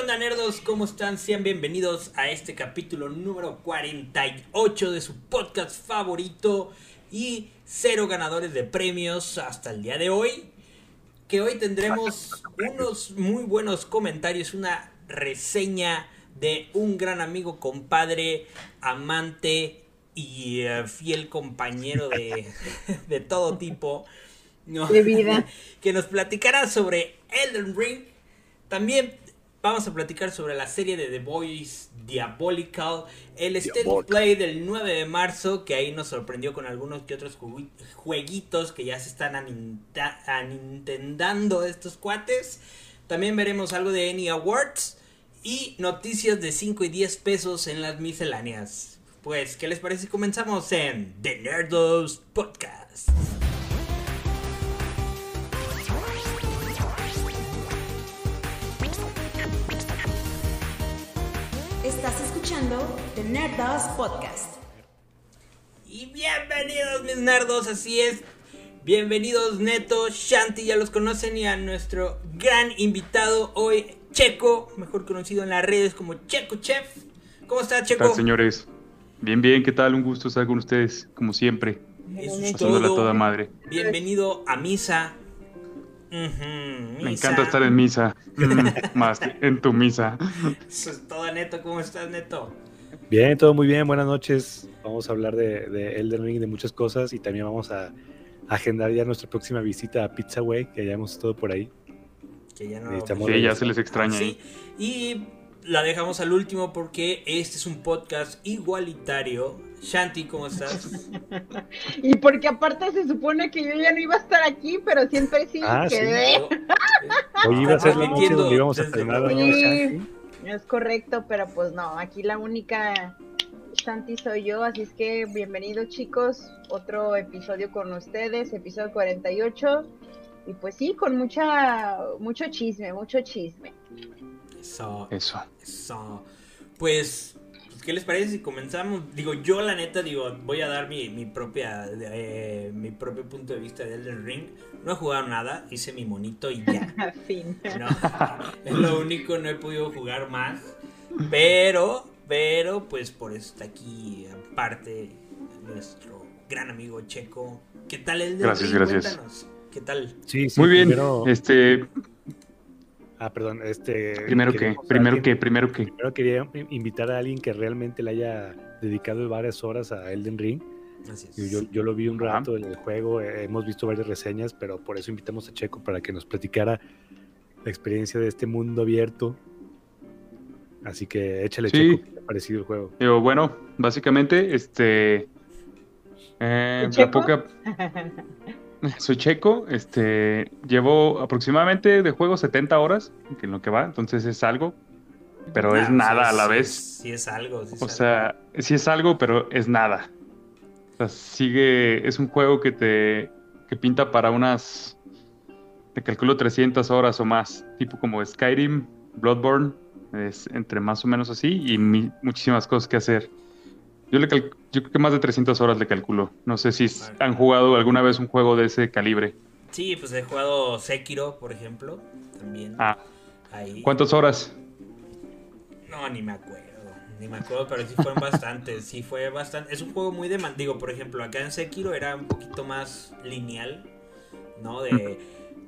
onda nerdos? ¿Cómo están? Sean bienvenidos a este capítulo número 48 de su podcast favorito y cero ganadores de premios hasta el día de hoy. Que hoy tendremos unos muy buenos comentarios, una reseña de un gran amigo, compadre, amante y eh, fiel compañero de, de todo tipo. ¿no? De vida. que nos platicará sobre Elden Ring. También vamos a platicar sobre la serie de The Boys Diabolical, el State of Play del 9 de marzo, que ahí nos sorprendió con algunos que otros jueguitos que ya se están anintendando estos cuates. También veremos algo de Any Awards y noticias de 5 y 10 pesos en las misceláneas. Pues, ¿qué les parece si comenzamos en The Nerdos Podcast? Estás escuchando The Nerdos Podcast. Y bienvenidos mis nerdos, así es. Bienvenidos Neto, Shanti, ya los conocen y a nuestro gran invitado hoy, Checo, mejor conocido en las redes como Checo Chef. ¿Cómo está ¿Qué Checo? tal, señores? Bien, bien, ¿qué tal? Un gusto estar con ustedes, como siempre, Eso es todo. toda madre. Bienvenido a Misa. Me encanta estar en misa, más que en tu misa. Eso es todo Neto, ¿cómo estás Neto? Bien, todo muy bien, buenas noches. Vamos a hablar de, de Elden Ring, de muchas cosas y también vamos a agendar ya nuestra próxima visita a Pizza Way, que ya hemos estado por ahí. Que ya no Necesitamos Sí, ya se les extraña. Sí, ¿eh? y la dejamos al último porque este es un podcast igualitario. Shanti, ¿cómo estás? Y porque aparte se supone que yo ya no iba a estar aquí, pero siempre sí Ah, sí. quedé. Hoy iba a ser la noche donde íbamos a Doña Sí. Shanti. Es correcto, pero pues no, aquí la única Santi soy yo, así es que bienvenidos chicos, otro episodio con ustedes, episodio 48. Y pues sí, con mucha mucho chisme, mucho chisme. Eso, Eso. eso. Pues, pues, ¿qué les parece si comenzamos? Digo, yo la neta, digo, voy a dar mi, mi propia eh, mi propio punto de vista de Elden Ring. No he jugado nada, hice mi monito y ya. Fin. ¿no? es lo único, no he podido jugar más. Pero, pero, pues por eso está aquí, aparte, nuestro gran amigo Checo. ¿Qué tal el Gracias, gracias. Cuéntanos. ¿Qué tal? Sí, sí, Muy bien. Primero, Este, ah, perdón, este. primero que, primero alguien- que, primero que. Primero quería invitar a alguien que realmente le haya dedicado varias horas a Elden Ring. Yo, yo, yo lo vi un Ajá. rato en el juego, eh, hemos visto varias reseñas, pero por eso invitamos a Checo para que nos platicara la experiencia de este mundo abierto. Así que échale Sí. Checo, ¿qué te ha parecido el juego? Digo, bueno, básicamente, este. eh, la poca. Soy checo, este. Llevo aproximadamente de juego 70 horas, que en lo que va, entonces es algo, pero Ah, es sí, nada a la sí, vez. Sí, es algo. sí es O algo. sea, sí es algo, pero es nada. O sea, sigue, es un juego que te que pinta para unas, te calculo 300 horas o más, tipo como Skyrim, Bloodborne, es entre más o menos así y mi- muchísimas cosas que hacer. Yo, le cal- yo creo que más de 300 horas le calculo. No sé si han jugado alguna vez un juego de ese calibre. Sí, pues he jugado Sekiro, por ejemplo. También. Ah, Ahí. ¿cuántas horas? No, ni me acuerdo. Ni me acuerdo, pero sí fueron bastantes. Sí fue bastante. Es un juego muy demandigo. Por ejemplo, acá en Sekiro era un poquito más lineal. ¿No? De.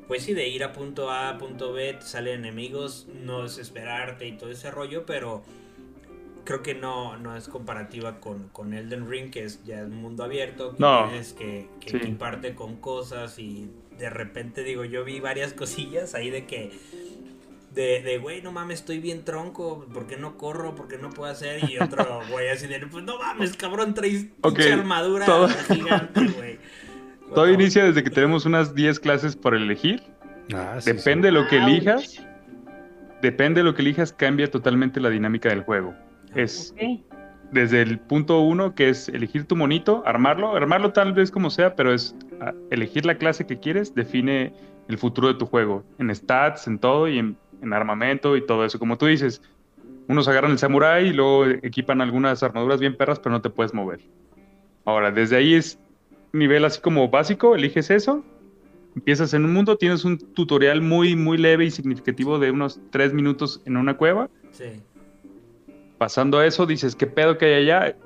Pues sí, de ir a punto A, a punto B, te salen enemigos, no desesperarte y todo ese rollo, pero creo que no, no es comparativa con, con Elden Ring, que es ya un mundo abierto, que No. tienes que, que Sí. equiparte con cosas y de repente digo, yo vi varias cosillas ahí de que de, de, güey, no mames, estoy bien tronco, ¿por qué no corro? ¿Por qué no puedo hacer? Y otro, güey, así de, pues no mames, cabrón, traes Ok, pinche armadura todo- gigante, güey. Todo inicia desde que tenemos unas 10 clases por elegir. Ah, sí, Depende de lo que elijas. Depende de lo que elijas, cambia totalmente la dinámica del juego. Es desde el punto uno, que es elegir tu monito, armarlo, armarlo tal vez como sea, pero es ah, elegir la clase que quieres, define el futuro de tu juego, en stats, en todo y en, en armamento y todo eso. Como tú dices, unos agarran el samurai y luego equipan algunas armaduras bien perras, pero no te puedes mover. Ahora, desde ahí es nivel así como básico, eliges eso Empiezas en un mundo, tienes un tutorial muy, muy leve y significativo de unos tres minutos en una cueva. Sí. Pasando a eso, dices, ¿qué pedo que hay allá?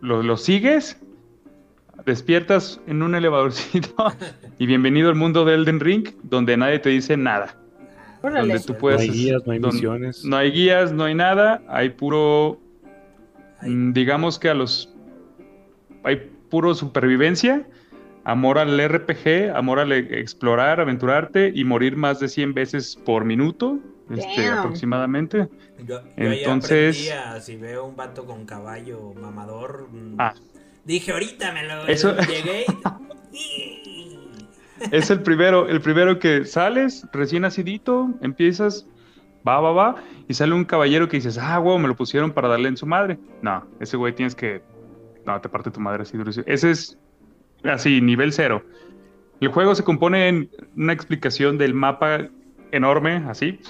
Lo, lo sigues, despiertas en un elevadorcito y bienvenido al mundo de Elden Ring, donde nadie te dice nada. Órale. Donde tú puedes, no hay guías, no hay don- misiones. No hay guías, no hay nada, hay puro, Ay. mm, digamos que a los, hay puro supervivencia, amor al RPG, amor al e- explorar, aventurarte y morir más de 100 veces por minuto, este, aproximadamente. Yo, yo Entonces- a, si veo un vato con caballo mamador, mm, Ah. dije ahorita me lo Eso- llegué y... Es el primero, el primero que sales, recién nacidito, empiezas, va, va, va, y sale un caballero que dices, ah, huevo, me lo pusieron para darle en su madre. No, ese güey tienes que, no, te parte tu madre así durísimo. Ese es así, nivel cero. El juego se compone en una explicación del mapa enorme, así.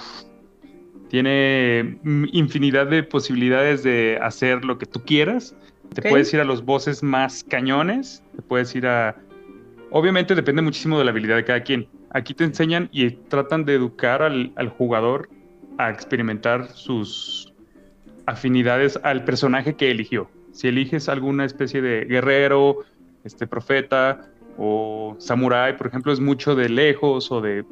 Tiene mm, infinidad de posibilidades de hacer lo que tú quieras. Te puedes ir a los bosses más cañones, te puedes ir a... Obviamente depende muchísimo de la habilidad de cada quien. Aquí te enseñan y tratan de educar al, al jugador a experimentar sus afinidades al personaje que eligió. Si eliges alguna especie de guerrero, este profeta o samurái, por ejemplo, es mucho de lejos o de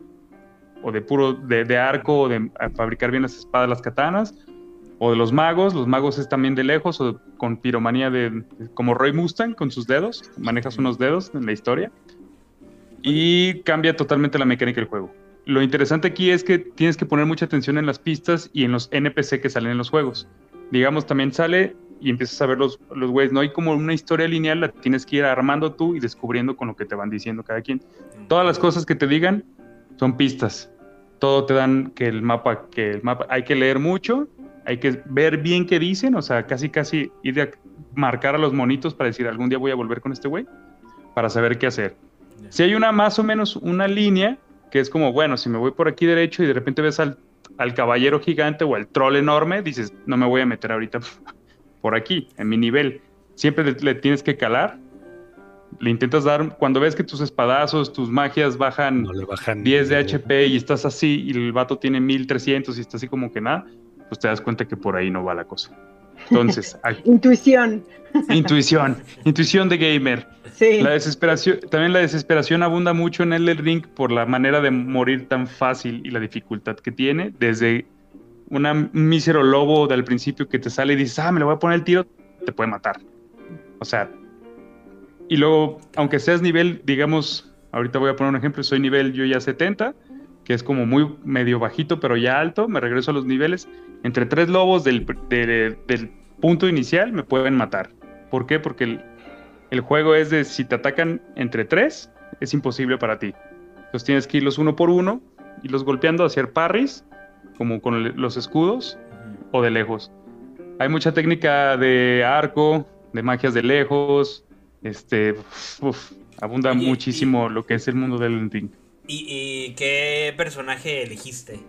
o de puro de, de arco o de fabricar bien las espadas, las katanas, o de los magos, los magos es también de lejos o con piromanía de como Roy Mustang con sus dedos, manejas unos dedos en la historia y cambia totalmente la mecánica del juego. Lo interesante aquí es que tienes que poner mucha atención en las pistas y en los NPC que salen en los juegos. Digamos, también sale y empiezas a ver los, los güeyes. No hay como una historia lineal, la tienes que ir armando tú y descubriendo con lo que te van diciendo cada quien. Todas las cosas que te digan son pistas. Todo te dan que el mapa, que el mapa, hay que leer mucho, hay que ver bien qué dicen, o sea, casi casi ir a marcar a los monitos para decir algún día voy a volver con este güey, para saber qué hacer. Si hay una más o menos una línea que es como, bueno, si me voy por aquí derecho y de repente ves al, al caballero gigante o al troll enorme, dices, no me voy a meter ahorita por aquí, en mi nivel. Siempre le, le tienes que calar. Le intentas dar, cuando ves que tus espadazos, tus magias bajan No le bajan 10 de HP y estás así y el vato tiene 1300 y está así como que nada, pues te das cuenta que por ahí no va la cosa. Entonces, hay- Intuición. intuición, intuición de gamer. Sí. La desesperación, también la desesperación abunda mucho en el Ring por la manera de morir tan fácil y la dificultad que tiene. Desde un mísero lobo del principio que te sale y dices, ah, me le voy a poner el tiro, te puede matar. O sea, y luego, aunque seas nivel, digamos, ahorita voy a poner un ejemplo, soy nivel yo ya 70, que es como muy medio bajito, pero ya alto, me regreso a los niveles. Entre tres lobos del, de- del punto inicial me pueden matar. ¿Por qué? Porque el, el juego es de si te atacan entre tres, es imposible para ti. Entonces tienes que irlos uno por uno, irlos golpeando, hacer parries, como con los escudos, o de lejos. Hay mucha técnica de arco, de magias de lejos, este, uf, abunda Oye, y- muchísimo lo que es el mundo del ring. ¿Y, y qué personaje elegiste?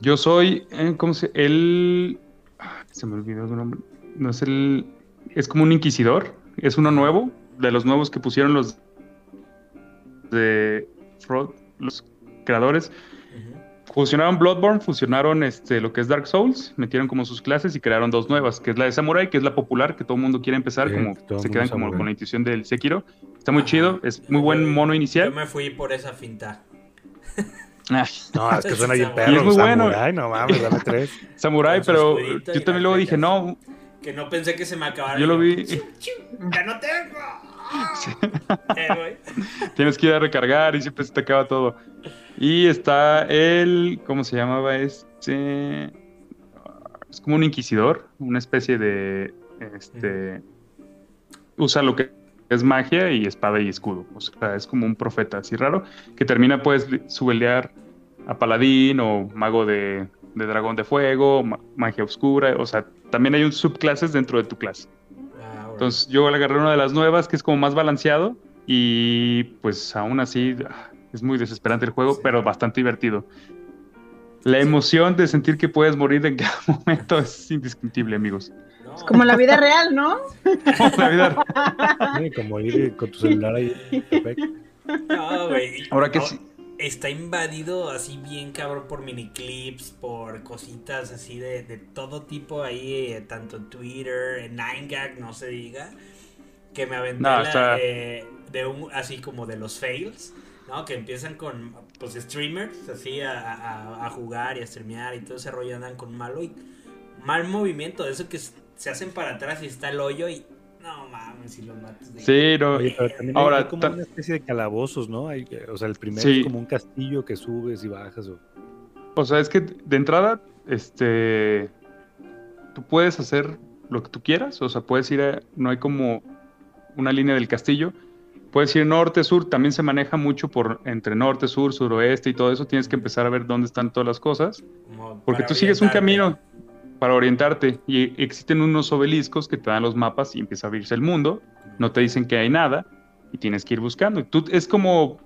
Yo soy, eh, ¿cómo se? El, ah, se me olvidó su nombre. No es el, es como un inquisidor, es uno nuevo, de los nuevos que pusieron los de Frog, los creadores. Fusionaron Bloodborne, fusionaron este, lo que es Dark Souls, metieron como sus clases y crearon dos nuevas, que es la de Samurai, que es la popular, que todo el mundo quiere empezar, Sí, como se quedan como con la intuición del Sekiro. Está muy Ajá. chido, es muy buen mono Yo inicial. me fui por esa finta. Ah, No, es que suena bien Y es perro. muy bueno. Samurai, no mames, dame tres. Samurai, pero yo también luego dije, no, Que no pensé que se me acabara. yo lo vi. ¡Chiu, chiu! ¡Ya no tengo! Eh. Tienes que ir a recargar y siempre se te acaba todo. Y está el. ¿Cómo se llamaba este? Es como un inquisidor, una especie de. Este. Usa lo que es magia y espada y escudo. O sea, es como un profeta así raro. Que termina, puedes subelear a paladín o mago de, de dragón de fuego, ma- magia oscura. O sea, también hay un subclases dentro de tu clase. Ah. Entonces yo le agarré una de las nuevas que es como más balanceado y pues aún así ah, es muy desesperante el juego, Sí. pero bastante divertido. La emoción de sentir que puedes morir en cada momento es indescriptible, amigos. No, Como la vida real, ¿no? La vida- Sí, como ir con tu celular ahí. No, güey. Ahora que No, sí. Está invadido así bien cabrón por miniclips, por cositas así de, de todo tipo ahí, eh, tanto en Twitter, en 9gag, no se diga. Que me aventé No, la, está- eh, de un, así como de los fails, ¿no? Que empiezan con pues streamers así a, a- a jugar y a streamear y todo ese rollo andan con malo y mal movimiento, de eso que se hacen para atrás y está el hoyo y no mames, si lo matas. de- Sí, no. Oye, pero también Ahora, hay como ta- una especie de calabozos, ¿no? Hay, o sea, el primero Sí. es como un castillo que subes y bajas. O... O sea, es que de entrada, este, tú puedes hacer lo que tú quieras. O sea, puedes ir a, no hay como una línea del castillo. Puedes ir norte, sur. También se maneja mucho por entre norte, sur, suroeste y todo eso. Tienes que empezar a ver dónde están todas las cosas. Porque tú sigues un camino para orientarte y existen unos obeliscos que te dan los mapas y empieza a abrirse el mundo. No te dicen que hay nada y tienes que ir buscando. Tú, es como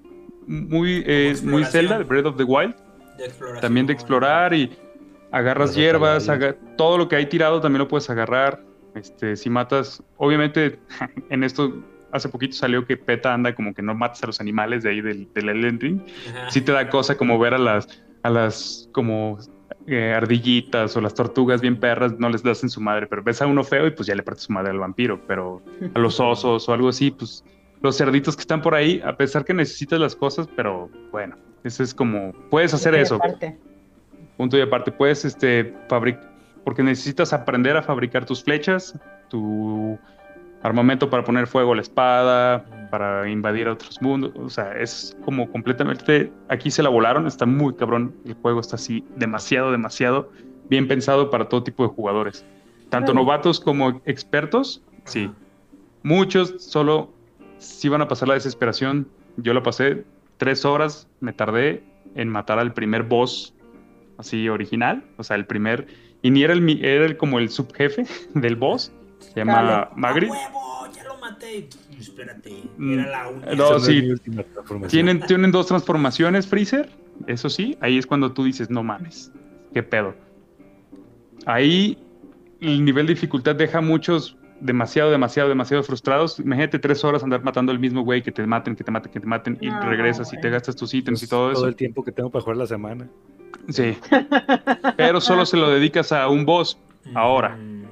muy, eh, muy. Zelda, Breath of the Wild. De. También de explorar y agarras hierbas, todo lo que hay tirado también lo puedes agarrar. Este, si matas, obviamente en esto hace poquito salió que PETA anda como que no matas a los animales de ahí del, del Elden Ring. Ajá. Sí te da cosa como ver a las, a las como eh, ardillitas o las tortugas bien perras, no les das en su madre, pero ves a uno feo y pues ya le partes su madre al vampiro, pero a los osos o algo así, pues los cerditos que están por ahí, a pesar que necesitas las cosas, pero bueno, eso es como, puedes hacer Y eso, aparte, punto y aparte, puedes este, fabricar, porque necesitas aprender a fabricar tus flechas, tu armamento para poner fuego a la espada, para invadir a otros mundos, o sea, es como completamente, aquí se la volaron, está muy cabrón, el juego está así demasiado, demasiado bien pensado para todo tipo de jugadores, tanto novatos como expertos, sí, muchos solo sí van a pasar la desesperación, yo lo pasé tres horas, me tardé en matar al primer boss así original, o sea, el primer, y ni era el, mi- era el, como el subjefe del boss, se llama Dale. Magritte. ¡A huevo! ¡Ya lo maté! Espérate, Mm, era la única. no, Esa sí. Tienen, tienen dos transformaciones, Freezer. Eso sí, ahí es cuando tú dices, no mames, qué pedo. Ahí el nivel de dificultad deja a muchos demasiado, demasiado, demasiado frustrados. Imagínate tres horas andar matando al mismo güey, que te maten, que te maten, que te maten, y No, regresas y te gastas tus ítems y Entonces, todo eso. el tiempo que tengo para jugar la semana. Sí. Pero solo se lo dedicas a un boss. Ahora, Mm,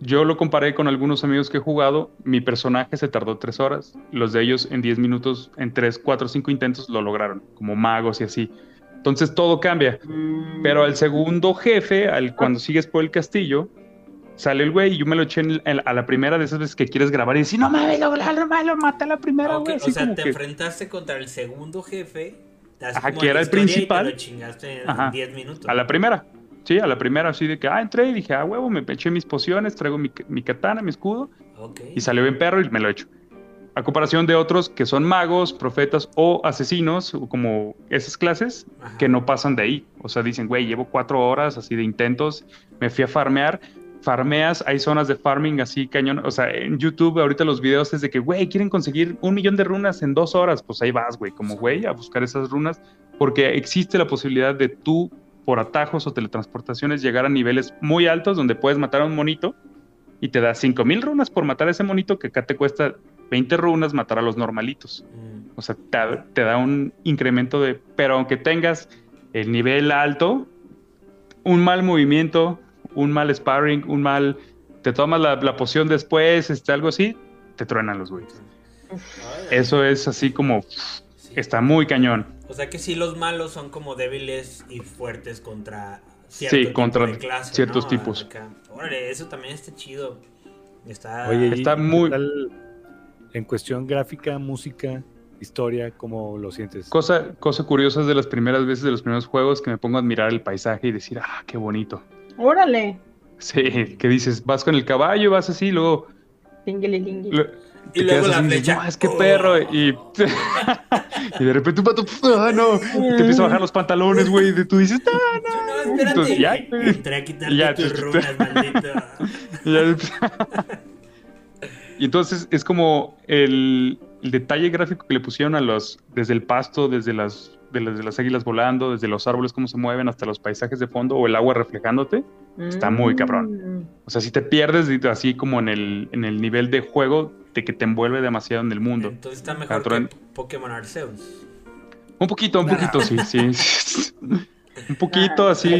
yo lo comparé con algunos amigos que he jugado. Mi personaje se tardó tres horas. Los de ellos en 10 minutos, en 3, 4, 5 intentos lo lograron, como magos y así. Entonces todo cambia. Pero al segundo jefe, al cuando sigues por el castillo, sale el güey y yo me lo eché en- en- a la primera de esas veces que quieres grabar y decir, no mames, lo, lo, lo, lo maté a la primera, ok, güey. o sea, te que- enfrentaste contra el segundo jefe. Ajá, como que era el historia, y te principal. lo chingaste en Ajá. 10 minutos. A la primera. Sí, a la primera, así de que, ah, entré y dije, ah, huevo, me eché mis pociones, traigo mi, mi katana, mi escudo, Ok. y salió bien perro y me lo he hecho. A comparación de otros que son magos, profetas o asesinos, o como esas clases, Ajá. que no pasan de ahí. O sea, dicen, güey, llevo cuatro horas así de intentos, me fui a farmear. Farmeas, hay zonas de farming así cañón. O sea, en YouTube ahorita los videos es de que, güey, quieren conseguir un millón de runas en dos horas. Pues ahí vas, güey, como güey, a buscar esas runas. Porque existe la posibilidad de tú, por atajos o teletransportaciones, llegar a niveles muy altos donde puedes matar a un monito y te da 5000 runas por matar a ese monito que acá te cuesta 20 runas matar a los normalitos. Mm, O sea, te, te da un incremento de... Pero aunque tengas el nivel alto, un mal movimiento, un mal sparring, un mal... Te tomas la, la poción después, este, algo así, te truenan los güeyes. Eso es así como... Está muy cañón. O sea que sí, los malos son como débiles y fuertes contra cierto Sí, tipo contra de clase, ciertos ¿no? tipos. Acá. Órale, eso también está chido. Está. Oye, ¿y Está qué muy- tal en cuestión gráfica, música, historia, ¿cómo lo sientes? Cosa, cosa curiosa es de las primeras veces de los primeros juegos que me pongo a admirar el paisaje y decir, ah, qué bonito. Órale. Sí, que dices, vas con el caballo, vas así, luego... Lo- y luego la así flecha. No, es que Oh. perro. Y, y de repente un pato, ah, no. Te empieza a bajar los pantalones, güey. Y tú dices, no, No, no, espérate. Entonces, ya. Entré a quitarte Ya, tus te- runas, maldito. Y entonces es como el, el detalle gráfico que le pusieron a los, desde el pasto, desde las de las, de las águilas volando, desde los árboles cómo se mueven hasta los paisajes de fondo o el agua reflejándote, está muy cabrón. Mm. O sea, si te pierdes así como en el, en el nivel de juego de que te envuelve demasiado en el mundo. Entonces está mejor que Pokémon Arceus. Un poquito, un poquito, sí, sí. Un poquito Ah, así.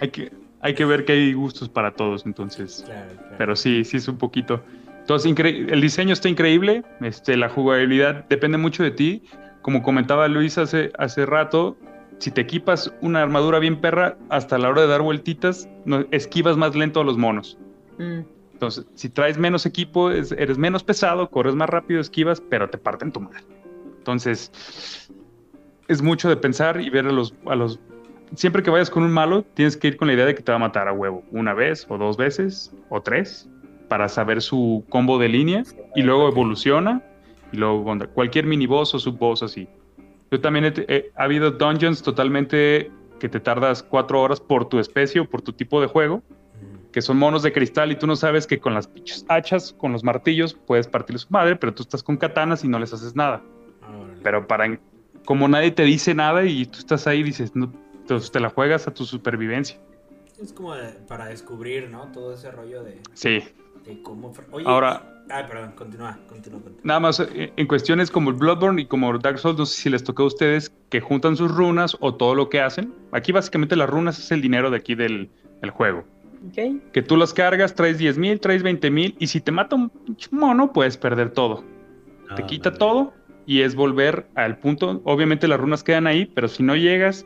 Hay que, hay que ver que hay gustos para todos, entonces. Claro, claro. Pero sí, sí es un poquito. Entonces, el diseño está increíble, este, la jugabilidad depende mucho de ti. Como comentaba Luis hace, hace rato, si te equipas una armadura bien perra, hasta la hora de dar vueltitas, no, esquivas más lento a los monos. Mm. Entonces, si traes menos equipo, es- eres menos pesado, corres más rápido, esquivas, pero te parten tu madre. Entonces, es mucho de pensar y ver a los, a los... Siempre que vayas con un malo, tienes que ir con la idea de que te va a matar a huevo. Una vez, o dos veces, o tres, para saber su combo de línea, y luego evoluciona, y luego contra cualquier miniboss o subboss así. Yo también he, he- ha habido dungeons totalmente que te tardas cuatro horas por tu especie o por tu tipo de juego, que son monos de cristal y tú no sabes que con las pinches hachas, con los martillos, puedes partirle su madre, pero tú estás con katanas y no les haces nada. Pero para como nadie te dice nada y tú estás ahí dices, no, entonces te la juegas a tu supervivencia. Es como para descubrir, ¿no? Todo ese rollo de, Sí. De cómo... fr- Oye, Ahora- perdón, continúa, continúa, continúa. Nada más eh, en cuestiones como el Bloodborne y como Dark Souls, no sé si les tocó a ustedes que juntan sus runas o todo lo que hacen. Aquí básicamente las runas es el dinero de aquí del, del juego. Ok. Que tú las cargas, traes 10 mil, traes 20 mil y si te mata un pinche mono puedes perder todo. te Ah, quita madre. todo y es volver al punto. Obviamente las runas quedan ahí, pero si no llegas,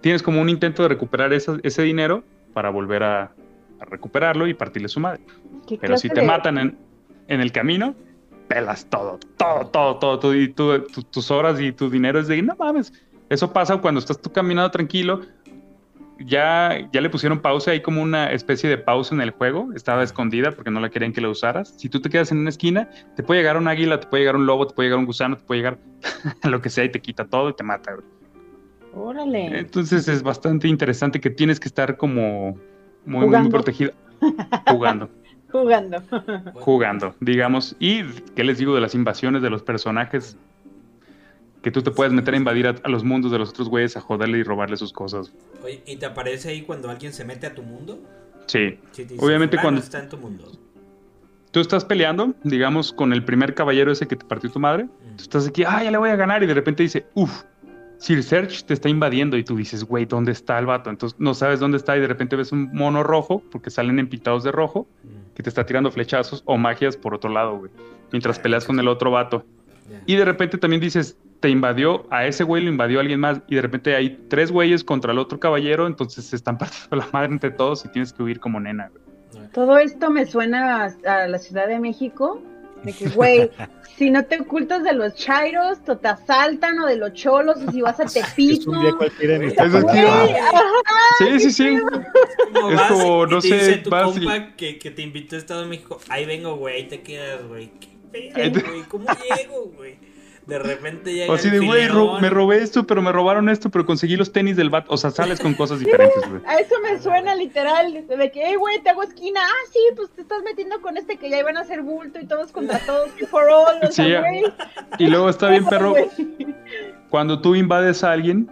tienes como un intento de recuperar esa- ese dinero para volver a, a recuperarlo y partirle su madre. ¿Qué Pero si te de- matan en, en el camino, pelas todo, todo, todo, todo, todo, y tu- tus horas y tu dinero es de, no mames, eso pasa cuando estás tú caminando tranquilo. Ya, ya le pusieron pausa, hay como una especie de pausa en el juego, estaba escondida porque no la querían que la usaras. Si tú te quedas en una esquina, te puede llegar un águila, te puede llegar un lobo, te puede llegar un gusano, te puede llegar lo que sea y te quita todo y te mata. Órale. Entonces es bastante interesante que tienes que estar como muy, muy Jugando. protegido, jugando Jugando. jugando, digamos. Y qué les digo de las invasiones de los personajes. Que tú te puedes meter a invadir a, a los mundos de los otros güeyes, a joderle y robarle sus cosas. Oye, ¿y te aparece ahí cuando alguien se mete a tu mundo? Sí. Sí, te dice, Obviamente "Fulano cuando- está en tu mundo. Tú estás peleando, digamos, con el primer caballero ese que te partió tu madre. Tú estás aquí, ah, ya le voy a ganar. Y de repente dice, uff, Sir Search te está invadiendo. Y tú dices, güey, ¿dónde está el vato? Entonces no sabes dónde está. Y de repente ves un mono rojo, porque salen empitados de rojo, Mm, que te está tirando flechazos o magias por otro lado, güey. Mientras peleas con el otro vato. Y de repente también dices, te invadió, a ese güey lo invadió alguien más, y de repente hay tres güeyes contra el otro caballero, entonces se están partiendo la madre entre todos y tienes que huir como nena. güey. Todo esto me suena a, a la Ciudad de México. De que, güey, si no te ocultas de los chairos, te asaltan o de los cholos, o si vas a Es Tepito. un día cualquiera en esta es Sí, sí, sí. Como Es vas como, y no te sé, dice tu vas y- compa que, que te invitó a Estado de México. Ahí vengo, güey, ahí te quedas, güey. ¿Qué pedo, te- güey? ¿Cómo llego, güey? De repente llega O así de, güey, ro- me robé esto, pero me robaron esto, pero conseguí los tenis del vato. O sea, sales con cosas diferentes, güey. A eso me suena literal, de que, hey, güey, te hago esquina. Ah, sí, pues te estás metiendo con este que ya iban a hacer bulto y todos contra todos, y for all, o Sí, güey. Y luego está bien, perro, cuando tú invades a alguien,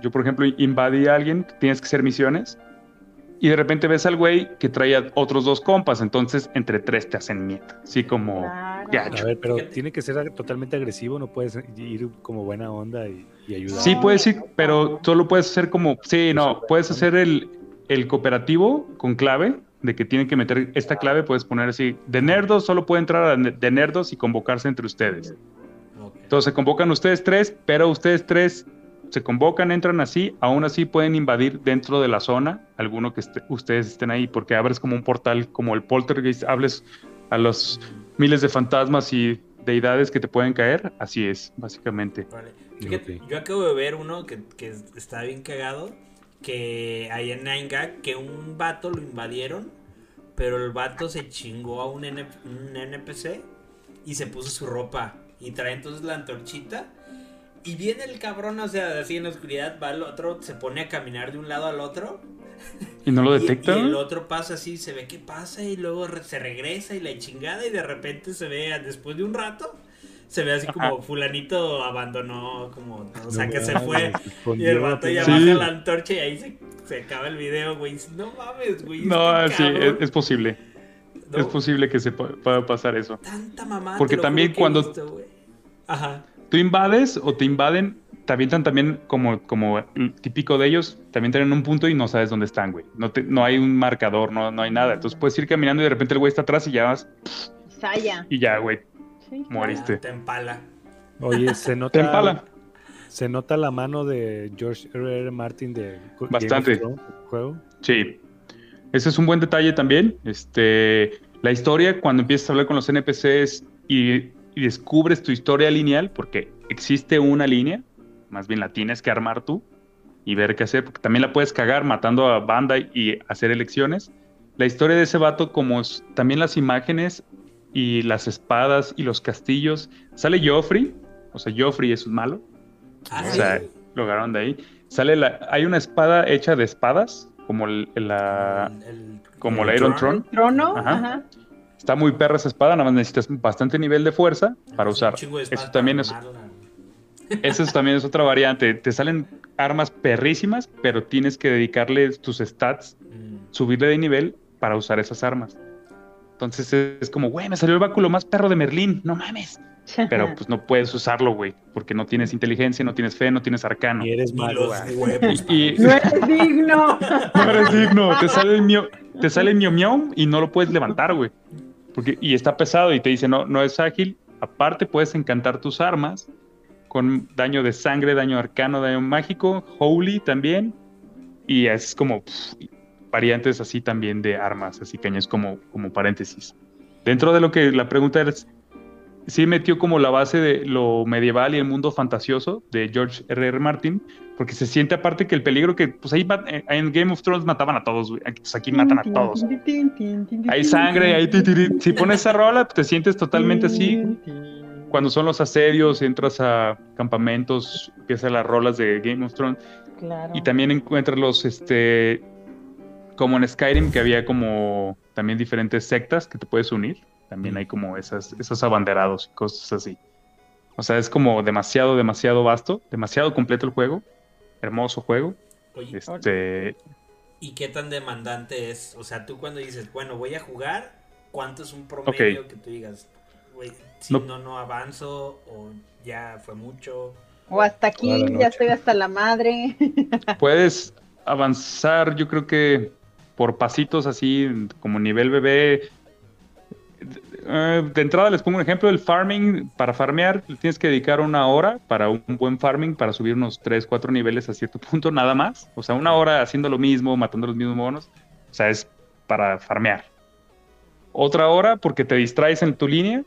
yo por ejemplo invadí a alguien, tienes que hacer misiones, y de repente ves al güey que trae a otros dos compas, entonces entre tres te hacen miedo. Así como, Claro. ya, A ver, pero tiene que ser totalmente agresivo, no puedes ir como buena onda y, y ayudar. Sí, puedes ir, pero solo puedes hacer como. Sí, no, puedes hacer el, el cooperativo con clave, de que tienen que meter esta clave, puedes poner así. De nerdos solo puede entrar a de nerdos y convocarse entre ustedes. Entonces se convocan ustedes tres, pero ustedes tres se convocan, entran así, aún así pueden invadir dentro de la zona alguno que esté- ustedes estén ahí, porque abres como un portal, como el poltergeist, hables a los miles de fantasmas y deidades que te pueden caer. Así es, básicamente. Vale. Fíjate, yo acabo de ver uno que, que está bien cagado. Que hay en Nine Gag que un vato lo invadieron. Pero el vato se chingó a un, N- un NPC y se puso su ropa. Y trae entonces la antorchita. Y viene el cabrón, o sea, así en la oscuridad, va al otro, se pone a caminar de un lado al otro. ¿Y no lo detecta? Y, el otro pasa así, se ve que pasa y luego re- se regresa y la chingada y de repente se ve, después de un rato, se ve así como fulanito abandonó, como, o sea, No que se fue. Y el vato ya Sí. baja la antorcha y ahí se, se acaba el video, güey. No mames, güey. No, este sí, es, posible. ¿no? Es posible que se pu- pueda pasar eso. Tanta mamá. Porque también cuando- visto. Ajá. Tú invades o te invaden, te avientan también como, como el típico de ellos, te avientan en un punto y no sabes dónde están, güey. No, te- no hay un marcador, no, no hay nada. Entonces puedes ir caminando y de repente el güey está atrás y ya vas Saya. y ya, güey, Sí, moriste. Ya, Te empala. Oye, se nota. Te empala. Se nota la mano de George R. R. Martin de Game of Bastante. Thrones, juego. Sí. Ese es un buen detalle también. Este, la historia, cuando empiezas a hablar con los NPCs y, y descubres tu historia lineal, porque existe una línea, más bien la tienes que armar tú y ver qué hacer, porque también la puedes cagar matando a banda y hacer elecciones. La historia de ese vato, como es- también las imágenes y las espadas y los castillos. Sale Joffrey, o sea, Joffrey es un malo. Ah, O sea, lo agarraron de ahí. Sale la, hay una espada hecha de espadas, como el- la, El- como el la Iron Tron. Throne. Trono, Ajá. ajá. Está muy perra esa espada, nada más necesitas bastante nivel de fuerza para Un usar. Eso también para es, eso también es otra variante. Te salen armas perrísimas, pero tienes que dedicarle tus stats, Mm. subirle de nivel para usar esas armas. Entonces es como, güey, me salió el báculo más perro de Merlín, no mames. Pero pues no puedes usarlo, güey, porque no tienes inteligencia, no tienes fe, no tienes arcano. Y eres malo. güey. Y, No eres digno. No eres digno, te sale el mío, te sale el miau y no lo puedes levantar, güey. Porque, y está pesado y te dice, no, no es ágil. Aparte puedes encantar tus armas con daño de sangre, daño arcano, daño mágico, holy también. Y es como pff, variantes así también de armas, así que es como, como paréntesis. Dentro de lo que la pregunta es, sí metió como la base de lo medieval y el mundo fantasioso de George R. R. Martin, porque se siente aparte que el peligro que, pues ahí eh, en Game of Thrones mataban a todos, pues aquí matan a todos. Hay sangre, hay. Si pones esa rola, te sientes totalmente así. Cuando son los asedios, entras a campamentos, empiezan las rolas de Game of Thrones. Claro. Y también encuentras los, este, como en Skyrim, que había como también diferentes sectas que te puedes unir. También hay como esas, esos abanderados y cosas así. O sea, es como demasiado, demasiado vasto, demasiado completo el juego. Hermoso juego. Oye, Este, ¿y qué tan demandante es? O sea, tú cuando dices, bueno, voy a jugar, ¿cuánto es un promedio que tú digas, güey, si No. no. no, avanzo o ya fue mucho? O hasta aquí, ya estoy hasta la madre. puedes avanzar, yo creo que por pasitos así, como nivel bebé. Eh, de entrada les pongo un ejemplo, el farming, para farmear le tienes que dedicar una hora para un buen farming, para subir unos 3, 4 niveles a cierto punto, nada más. O sea, una hora haciendo lo mismo, matando los mismos monos. O sea, es para farmear. Otra hora porque te distraes en tu línea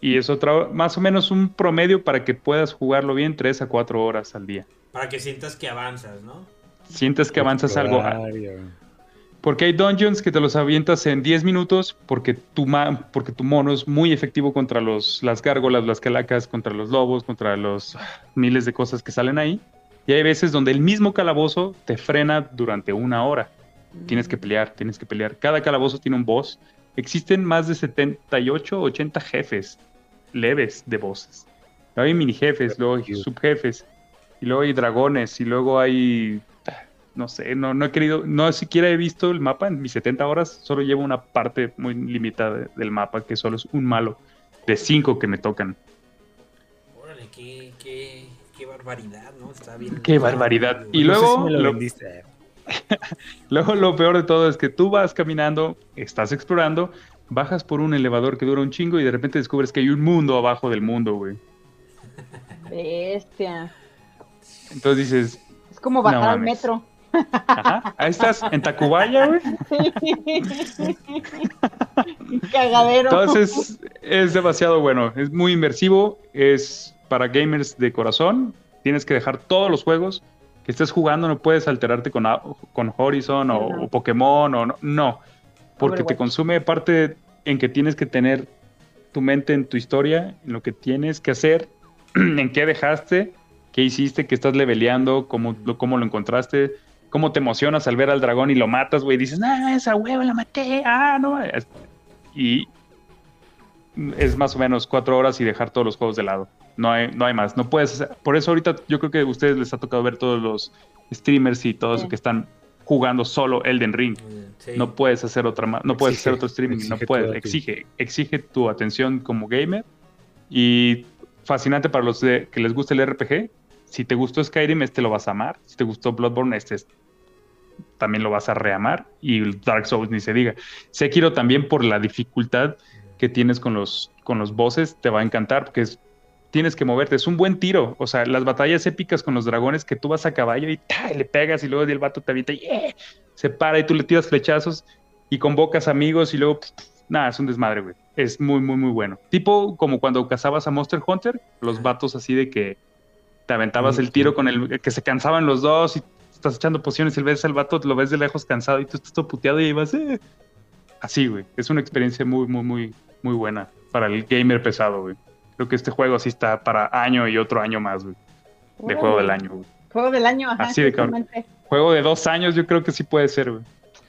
y es otra hora- más o menos un promedio para que puedas jugarlo bien 3 a 4 horas al día. Para que sientas que avanzas, ¿no? Sientes que avanzas algo. Porque hay dungeons que te los avientas en 10 minutos porque tu, ma- porque tu mono es muy efectivo contra los, las gárgolas, las calacas, contra los lobos, contra los miles de cosas que salen ahí. Y hay veces donde el mismo calabozo te frena durante una hora. Tienes que pelear, tienes que pelear. Cada calabozo tiene un boss. Existen más de 78, 80 jefes leves de bosses. Luego hay mini jefes, luego hay subjefes, y luego hay dragones, y luego hay no sé, no, no he querido, no siquiera he visto el mapa en mis 70 horas, solo llevo una parte muy limitada de- del mapa, que solo es un malo, de cinco que me tocan. Órale, qué, qué, qué barbaridad, ¿no? Está bien. Qué barbaridad. Y No sé luego, si me lo luego lo peor de todo es que tú vas caminando, estás explorando, bajas por un elevador que dura un chingo y de repente descubres que hay un mundo abajo del mundo, güey. Bestia. Entonces dices, Es como bajar No al mames. metro. Ajá, ahí estás en Tacubaya, güey. Cagadero. Entonces es demasiado bueno, es muy inmersivo, es para gamers de corazón, tienes que dejar todos los juegos que estés jugando, no puedes alterarte con, con Horizon o, Pokémon o no, no, porque te consume parte en que tienes que tener tu mente en tu historia, en lo que tienes que hacer, en qué dejaste, qué hiciste, qué estás leveleando, cómo, cómo lo encontraste, cómo te emocionas al ver al dragón y lo matas, güey, dices, ah, esa hueva la maté, ah, no. Y es más o menos cuatro horas y dejar todos los juegos de lado. No hay, no hay más. No puedes hacer- Por eso ahorita yo creo que a ustedes les ha tocado ver todos los streamers y todos Sí. los que están jugando solo Elden Ring. Sí. No puedes hacer otra no puedes Exige, hacer otro streaming, no exige puedes, exige, exige tu atención como gamer y fascinante para los de- que les gusta el RPG. Si te gustó Skyrim, este lo vas a amar. Si te gustó Bloodborne, este es- también lo vas a reamar y Dark Souls ni se diga. Sekiro también por la dificultad que tienes con los con los bosses te va a encantar porque es- tienes que moverte, es un buen tiro, o sea, las batallas épicas con los dragones que tú vas a caballo y, le pegas y luego el vato te avienta y ¡eh! se para y tú le tiras flechazos y convocas amigos y luego, nada, es un desmadre, güey. Es muy, muy, muy bueno. Tipo como cuando cazabas a Monster Hunter, los vatos así de que te aventabas el tiro con el que se cansaban los dos y estás echando pociones y ves al vato, lo ves de lejos cansado y tú estás todo puteado y vas, eh. Así, güey. Es una experiencia muy, muy, muy, muy buena para el gamer pesado, güey. Creo que este juego así está para año y otro año más, güey. De juego del año, güey. Juego del año, ajá. Así de cabrón. Juego de dos años yo creo que sí puede ser, güey.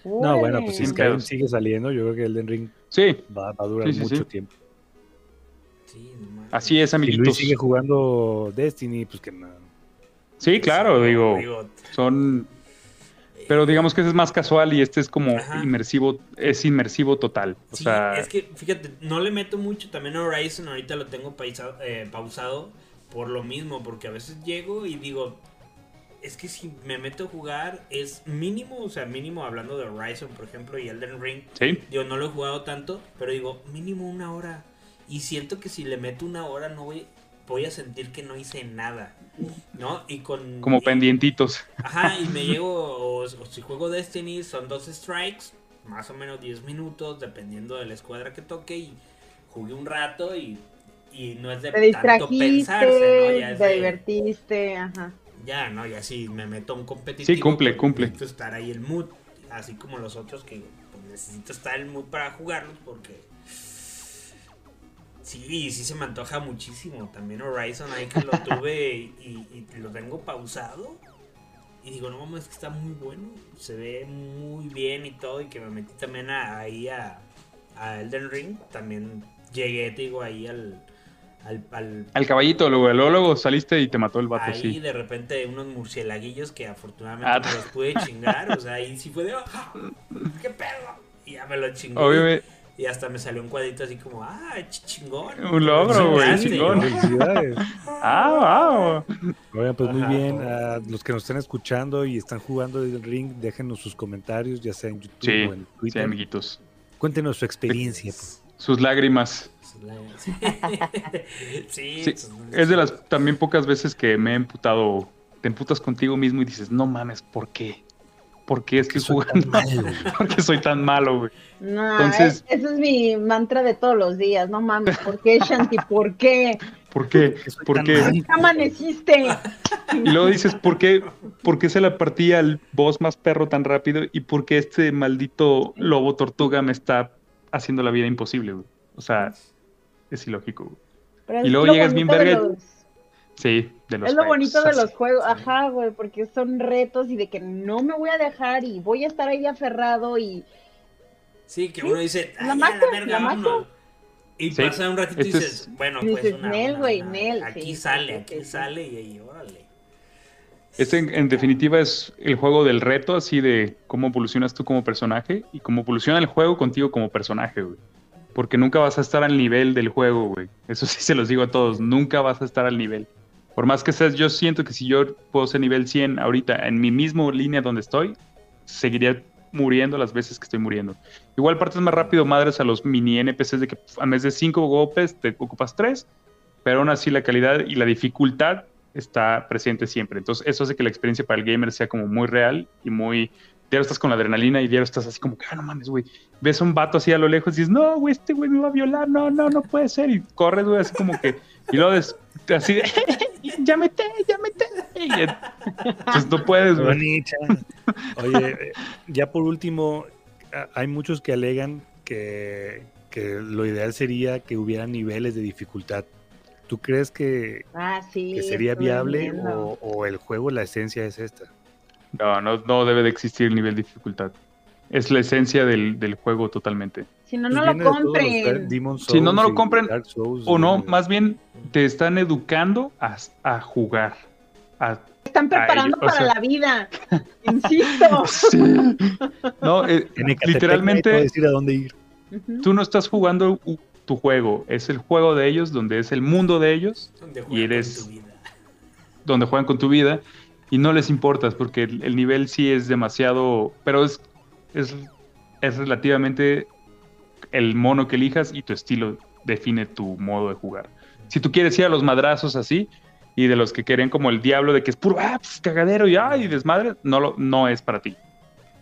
No, bueno, pues si Skyrim sigue saliendo, yo creo que Elden Ring Sí, va, va a durar Sí, sí, mucho sí. tiempo. Sí. Así es, Si Luis amiguitos. sigue jugando Destiny, pues que no. Sí, claro, Sí, digo, son... Pero digamos que ese es más casual y este es como Ajá. inmersivo, es inmersivo total. O Sí, sea, es que fíjate, no le meto mucho también a Horizon, ahorita lo tengo paisa- eh, pausado por lo mismo, porque a veces llego y digo, es que si me meto a jugar es mínimo, o sea, mínimo hablando de Horizon, por ejemplo, y Elden Ring, sí, yo no lo he jugado tanto, pero digo, mínimo una hora. Y siento que si le meto una hora no voy, voy a sentir que no hice nada, ¿no? Y con... como y- pendientitos. Ajá, y me llego, o, o si juego Destiny, son dos strikes, más o menos 10 minutos, dependiendo de la escuadra que toque, y jugué un rato y, y no es de Te tanto pensarse, ¿no? Ya es te de- divertiste, ajá. ya, ¿no? Ya si me meto a un competitivo. Sí, cumple, cumple. Necesito estar ahí el mood, así como los otros que pues, necesito estar el mood para jugarlos porque... Sí, sí se me antoja muchísimo. También Horizon ahí que lo tuve y, y lo tengo pausado. Y digo, no mames, que está muy bueno. Se ve muy bien y todo. Y que me metí también a- ahí a, a Elden Ring. También llegué, te digo, ahí al... al, al Al caballito, luego, luego, saliste y te mató el vato, ahí sí. de repente unos murcielaguillos que afortunadamente Ah. me los pude chingar. O sea, ahí sí fue de, "Ah, ¿qué pedo? Y ya me lo chingó. Obviamente, Y hasta me salió un cuadrito así como, ah, ch- chingón. Un logro, güey, Chingaste". chingón. Felicidades. ah, wow. Oigan, pues muy bien. A los que nos están escuchando y están jugando el ring, déjenos sus comentarios, ya sea en YouTube Sí, o en sí, Twitter. amiguitos. Cuéntenos su experiencia. pues. Sus lágrimas. sí, Sí, es de las también pocas veces que me he emputado. Te emputas contigo mismo y dices, no mames, ¿por qué? ¿Por qué estoy soy tan jugando? malo, güey? ¿Por qué soy tan malo, güey? No, Entonces- es- ese es mi mantra de todos los días, no mames, ¿por qué, Shanti? ¿Por qué? ¿Por qué? ¿Por qué? amaneciste? Y luego dices, ¿por qué, ¿por qué se la partía al boss más perro tan rápido? ¿Y por qué este maldito lobo tortuga me está haciendo la vida imposible, güey? O sea, es ilógico, güey. Pero Y luego llegas bien verga- los- Sí, de los Es lo bonito de así. los juegos, ajá, güey, porque son retos y de que no me voy a dejar y voy a estar ahí aferrado y Sí, que uno dice, La "Ay, ya, mato, la verga, la. Y Sí, pasa un ratito y este dices, es- bueno, pues dices, una, "Nel, güey, una". Nel, Aquí sí, sale, aquí sí. sale y ahí, órale. Este, en, en definitiva, es el juego del reto, así de cómo evolucionas tú como personaje y cómo evoluciona el juego contigo como personaje, güey. Porque nunca vas a estar al nivel del juego, güey. Eso sí se los digo a todos, nunca vas a estar al nivel. Por más que seas, yo siento que si yo puedo ser nivel 100 ahorita en mi mismo línea donde estoy, seguiría muriendo las veces que estoy muriendo. Igual partes más rápido, madres a los mini NPCs de que a vez de 5 golpes te ocupas 3, pero aún así la calidad y la dificultad está presente siempre. Entonces, eso hace que la experiencia para el gamer sea como muy real y muy. Diario estás con la adrenalina y diario estás así como que, ah, no mames, güey. Ves a un vato así a lo lejos y dices, no, güey, este güey me va a violar, no, no, no puede ser. Y corres, güey, así como que. Y luego des- así de, ya mete, ya. Y entonces no puedes, güey. Bonita. Oye, eh, ya por último, hay muchos que alegan que, que lo ideal sería que hubiera niveles de dificultad. ¿Tú crees que, ah, sí. que sería viable o, o el juego, la esencia es esta? No, no, no debe de existir nivel de dificultad. Es la esencia del, del juego totalmente. Si no, Pues no lo compren. Si no, no lo compren, Souls O no, más bien te están educando a, a jugar. a- Están preparando o para sea- la vida. Insisto. Sí. No, eh, literalmente decir a dónde ir. Tú no estás jugando tu juego, es el juego de ellos, donde es el mundo de ellos, Donde Y con eres- tu vida. donde juegan con tu vida y no les importas porque el, el nivel sí es demasiado, pero es, es, es relativamente el mono que elijas y tu estilo define tu modo de jugar. Si tú quieres ir a los madrazos así y de los que querían como el diablo de que es puro ah, pues, cagadero y ay, desmadre, no, lo, no es para ti.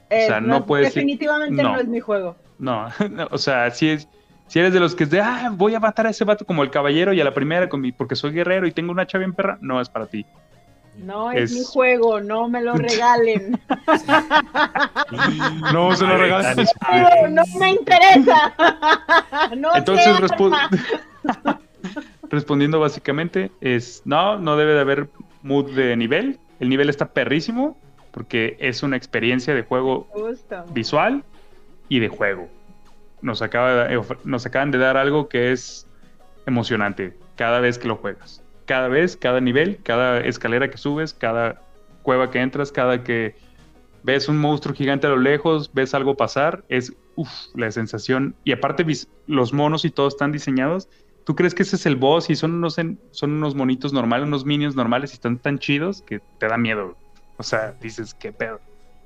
Eh, sea, no puedes Definitivamente no. no. es mi juego. No, no, o sea, si es... Si eres de los que es de, ah, voy a matar a ese vato como el caballero y a la primera con mi, porque soy guerrero y tengo una chava bien perra, no es para ti. No es, Es- mi juego, no me lo regalen. No, se lo. Dani. no, me interesa. no Entonces, respo- respondiendo básicamente, es no, no debe de haber mood de nivel. El nivel está perrísimo porque es una experiencia de juego Justo. visual y de juego. Nos, acaba de- nos acaban de dar algo que es emocionante cada vez que lo juegas. Cada vez, cada nivel, cada escalera que subes, cada cueva que entras, cada que ves un monstruo gigante a lo lejos, ves algo pasar, es uf, la sensación. Y aparte los monos y todo están diseñados. ¿Tú crees que ese es el boss y son unos, en- son unos monitos normales, unos minions normales y están tan chidos que te da miedo? O sea, dices, ¿qué pedo?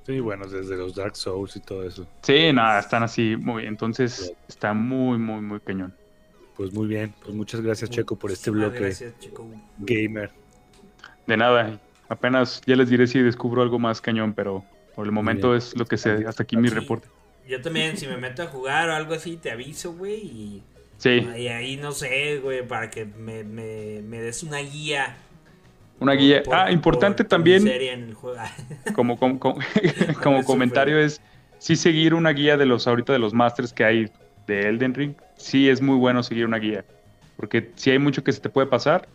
Sí, bueno, desde los Dark Souls y todo eso. Sí, nada, están así muy. Entonces está muy, muy, muy cañón. Pues muy bien. Pues muchas gracias, Checo, por este Muchísimas bloque Gracias, Checo. gamer. De nada, apenas ya les diré si descubro algo más cañón, pero por el momento es lo que sé. Hasta aquí mi reporte. Yo también, si me meto a jugar o algo así, te aviso, güey. Y, Sí, y ahí no sé, güey, para que me, me, me des una guía. una guía. Por- ah, por- importante por también, en el juego. como, como, como, como comentario, es sí seguir una guía de los ahorita de los masters que hay de Elden Ring. Sí es muy bueno seguir una guía. Porque si hay mucho que se te puede pasar,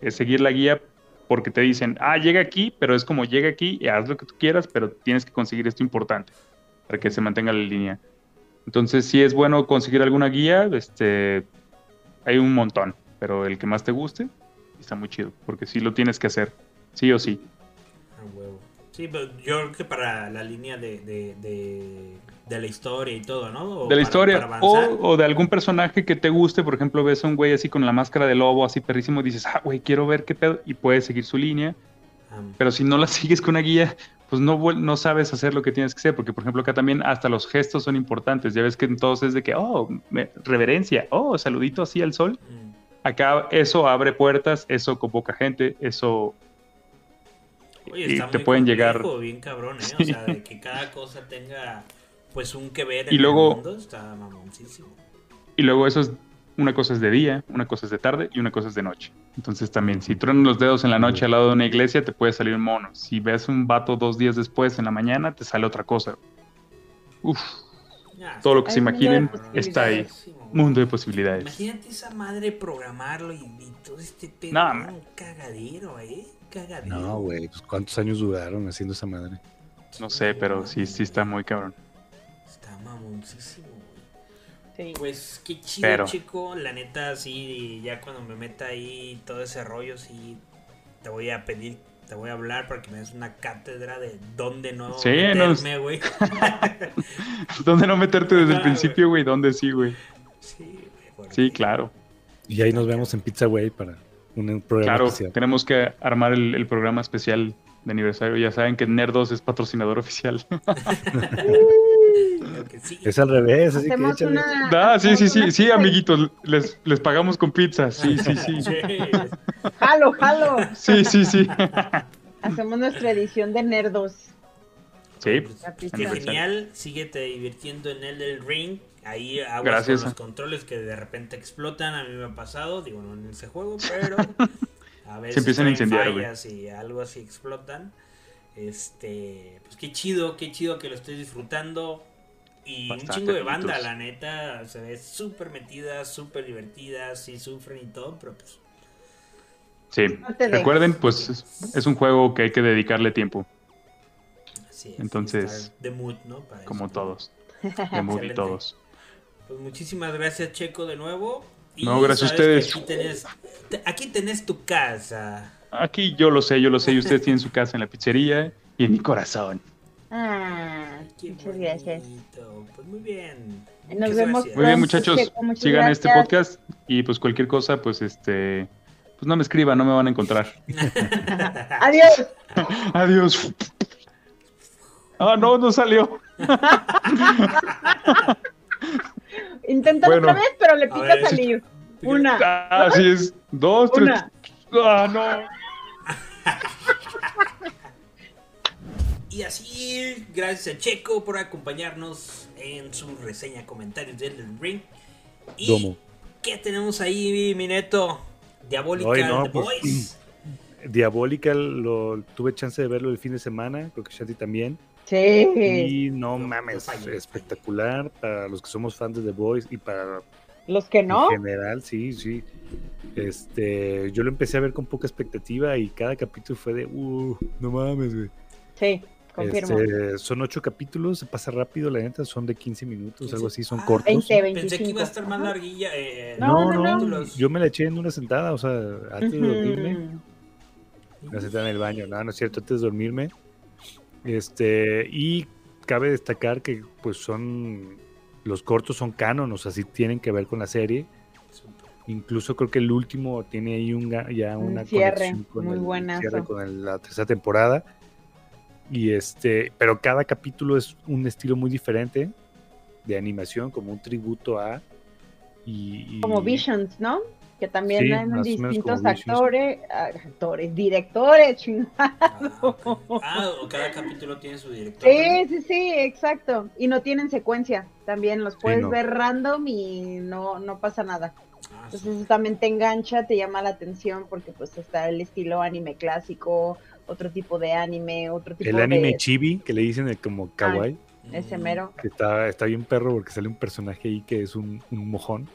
es seguir la guía porque te dicen, ah, llega aquí, pero es como llega aquí y haz lo que tú quieras, pero tienes que conseguir esto importante para que se mantenga la línea. Entonces, si es bueno conseguir alguna guía, este, hay un montón, pero el que más te guste está muy chido, porque sí lo tienes que hacer, sí o sí. Ah, huevo. Sí, pero yo creo que para la línea de, de la historia y todo, ¿no? O de la para- historia para o, o de algún personaje que te guste, por ejemplo, ves a un güey así con la máscara de lobo así perrísimo y dices, ah, güey, quiero ver qué pedo, y puedes seguir su línea, Ah, pero si no la sigues con una guía, pues no, no sabes hacer lo que tienes que hacer, porque por ejemplo acá también hasta los gestos son importantes, ya ves que entonces es de que, oh, me- reverencia, oh, saludito así al sol, mm. acá eso abre puertas, eso convoca gente, eso... Oye, y te pueden complejo, llegar... bien cabrón, ¿eh? O sea, de que cada cosa tenga pues un que ver Y en luego- el mundo está mamoncísimo. Y luego eso es, una cosa es de día, una cosa es de tarde y una cosa es de noche. Entonces también, si truenan los dedos en la noche al lado de una iglesia, te puede salir un mono. Si ves un vato dos días después en la mañana, te sale otra cosa. Uf, Ya, todo lo que se imaginen está ahí. Mundo de posibilidades. Imagínate esa madre programarlo y, y todo este pedo. No, un cagadero, ¿eh? Cagadero. No, güey, pues cuántos años duraron haciendo esa madre. No sé, pero sí, sí está muy cabrón. Mamoncísimo, güey. Sí. Pues qué chido, Pero- chico. La neta, sí, ya cuando me meta ahí todo ese rollo, sí, te voy a pedir, te voy a hablar para que me des una cátedra de dónde no Sí, no, meterme, güey. ¿Dónde no meterte desde el principio, güey? ¿Dónde sí, güey? sí, güey, porque- Sí, claro. Y ahí nos vemos en Pizza Way para un programa Claro, especial. tenemos que armar el, el programa especial de aniversario. Ya saben que Nerdos es patrocinador oficial. Que sí. Es al revés, así que Hacemos échale. una. Ah, sí, sí, sí, sí, amiguitos, les, les pagamos con pizza. Sí, sí, sí. Sí. Jalo, jalo. Sí, sí, sí. Hacemos nuestra edición de nerdos. Sí. Genial, síguete divirtiendo en Elden Ring. Ahí aguas Gracias. con los controles que de repente explotan. A mí me ha pasado, digo, no en ese juego, pero a veces empiezan a incendiar, güey. fallas y algo así explotan. Este, pues qué chido, qué chido que lo estés disfrutando. Y Bastante, un chingo de banda, la neta, se ve súper metida, súper divertida, sí sufren y todo, pero pues sí. No dejes. Recuerden, pues es, es un juego que hay que dedicarle tiempo, así es. Entonces, de mood, ¿no? Para como eso. todos. De mood y todos. Pues muchísimas gracias, Checo, de nuevo. Y No, gracias a ustedes. Aquí tenés, te- aquí tenés tu casa. Aquí yo lo sé, yo lo sé, y ustedes tienen su casa en la pizzería y en mi corazón. Ah, Qué muchas gracias. Pues muy bien. Nos vemos gracias. Muy bien, muchachos, muchas sigan este gracias. podcast y pues cualquier cosa, pues este, pues no me escriban, no me van a encontrar. Adiós. Adiós. Ah, no, no salió. Inténtalo Bueno. otra vez, pero le A pica ver. salir. Una, Ah, Así es. Dos, tres. una. Ah, no. Y así, gracias a Checo por acompañarnos en su reseña, comentarios de Elden Ring. Y Domo. ¿qué tenemos ahí, mi neto? Diabólica Ay, no, The pues, Boys. Diabolical lo tuve chance de verlo el fin de semana, creo que Shanti también. Sí. Y no mames, espectacular para los que somos fans de The Boys y para Los que no. en general, sí, sí. Este, yo lo empecé a ver con poca expectativa y cada capítulo fue de, uh, no mames, güey. Sí, confirmo. Este, son ocho capítulos, se pasa rápido, la neta, son de 15 minutos, algo así, son Ah, cortos. 20, Pensé que iba a 25. estar más larguilla. eh, No, No, no, no, yo me la eché en una sentada, o sea, antes de dormirme, me senté en el baño, no, no es cierto, antes de dormirme. Este, y cabe destacar que pues son, los cortos son canon, o sea, sí tienen que ver con la serie. Incluso creo que el último tiene ahí un, ya Un una cierre, conexión con muy el cierre con el- la tercera temporada. Y este, pero cada capítulo es un estilo muy diferente de animación, como un tributo a y, y- Como Visions, ¿no? Que también Sí, hay distintos actores, ah, actores, directores, chingada. Ah, ok. Ah, o cada capítulo tiene su director. Sí, sí, sí, exacto. Y no tienen secuencia, también los puedes no. ver random y no, no pasa nada. Ah, Entonces sí. eso también te engancha, te llama la atención porque pues está el estilo anime clásico, otro tipo de anime, otro tipo el anime de chibi, que le dicen el como kawaii, ese mero. que está, está bien perro porque sale un personaje ahí que es un, un mojón.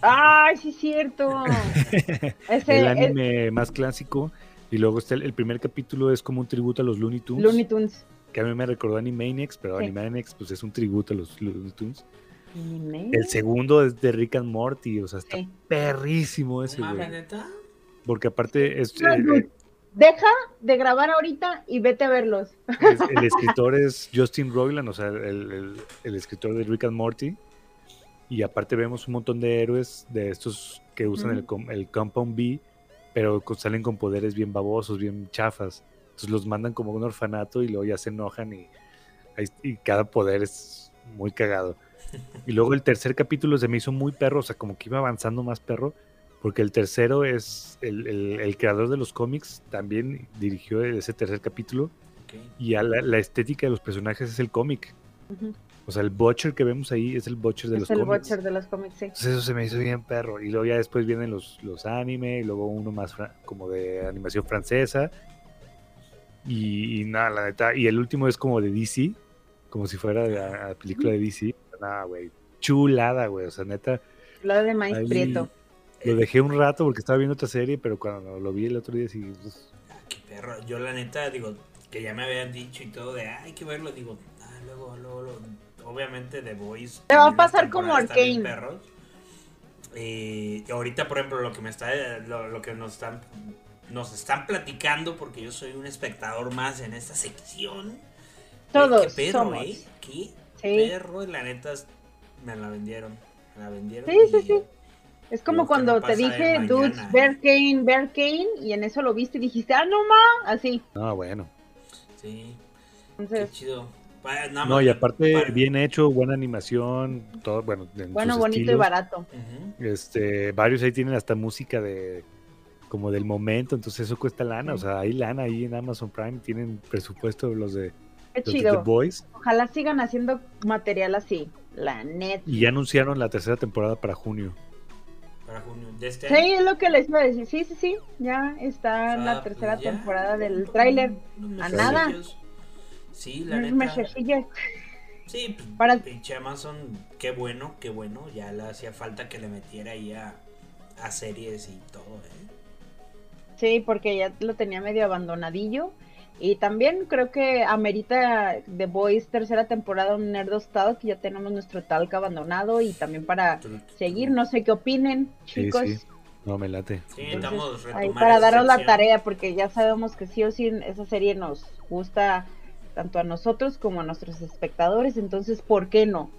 Ay, sí es cierto. El anime más clásico. Y luego está el, el primer capítulo es como un tributo a los Looney Tunes. Looney Tunes. que a mí me recordó Animaniacs, pero Sí. Animaniacs pues es un tributo a los Looney Tunes. Anime. El segundo es de Rick and Morty, o sea, está Sí. perrísimo ese, güey. Porque aparte es, No, eh, no. eh, Deja de grabar ahorita y vete a verlos. es- el escritor es Justin Roiland, o sea, el, el- el escritor de Rick and Morty. Y aparte vemos un montón de héroes de estos que usan el, el Compound B, pero salen con poderes bien babosos, bien chafas. Entonces los mandan como a un orfanato y luego ya se enojan y, y cada poder es muy cagado. Y luego el tercer capítulo se me hizo muy perro, o sea, como que iba avanzando más perro, porque el tercero es el, el- el creador de los cómics, también dirigió ese tercer capítulo, y a la, la estética de los personajes es el cómic. Ujú. O sea, el Butcher que vemos ahí es el Butcher de Es los el cómics. Butcher de los cómics, sí. Entonces eso se me hizo bien perro. Y luego ya después vienen los, los anime, y luego uno más fra- como de animación francesa. Y, y nada, la neta. Y el último es como de DC, como si fuera de la, la película de DC. Nada, güey. Chulada, güey. O sea, neta, Lo de Maíz Ahí- Prieto. lo dejé un rato porque estaba viendo otra serie, pero cuando lo vi el otro día, sí. pues, Ah, qué perro. Yo la neta, digo, que ya me habían dicho y todo de, "Ah, hay que verlo, digo, ah, luego, luego, luego. Obviamente The Voice. Te va a pasar como Arcane. perros. Eh, y ahorita, por ejemplo, lo que me está, lo, lo que nos están, nos están platicando, porque yo soy un espectador más en esta sección. Todos Qué perro, somos. ¿eh? Qué Sí. perro, la neta, me la vendieron. Me la vendieron. Sí, sí, y- sí. Es como cuando te dije, dudes, ¿eh? Bear Kane, Bear Kane, y en eso lo viste y dijiste, ah, no ma, así. No, bueno. Sí, qué chido. Nada No, más y aparte, para- bien hecho, buena animación, todo, bueno, en bueno, bonito y barato. Este, varios ahí tienen hasta música de como del momento, entonces eso cuesta lana, o sea, hay lana ahí en Amazon Prime, tienen presupuesto los de, Qué los de The. Boys Ojalá sigan haciendo material así, la net. y ya anunciaron la tercera temporada para junio. Para junio de este Sí, año. es lo que les iba a decir. Sí, sí, sí. Ya está Ah, la pues tercera ya. temporada del tráiler. A nada. Sí, la Unos neta. mesecillos. Sí, Para- pinche Amazon, qué bueno, qué bueno. Ya le hacía falta que le metiera ahí a, a series y todo, ¿eh? Sí, porque ya lo tenía medio abandonadillo. Y también creo que amerita The Boys tercera temporada un Nerdos Talk, que ya tenemos nuestro talk abandonado y también para seguir, no sé qué opinen, Sí, chicos. sí. No, me late. Sí, Entonces, ahí para esa daros la tarea, porque ya sabemos que sí o sí esa serie nos gusta tanto a nosotros como a nuestros espectadores, entonces, ¿por qué no?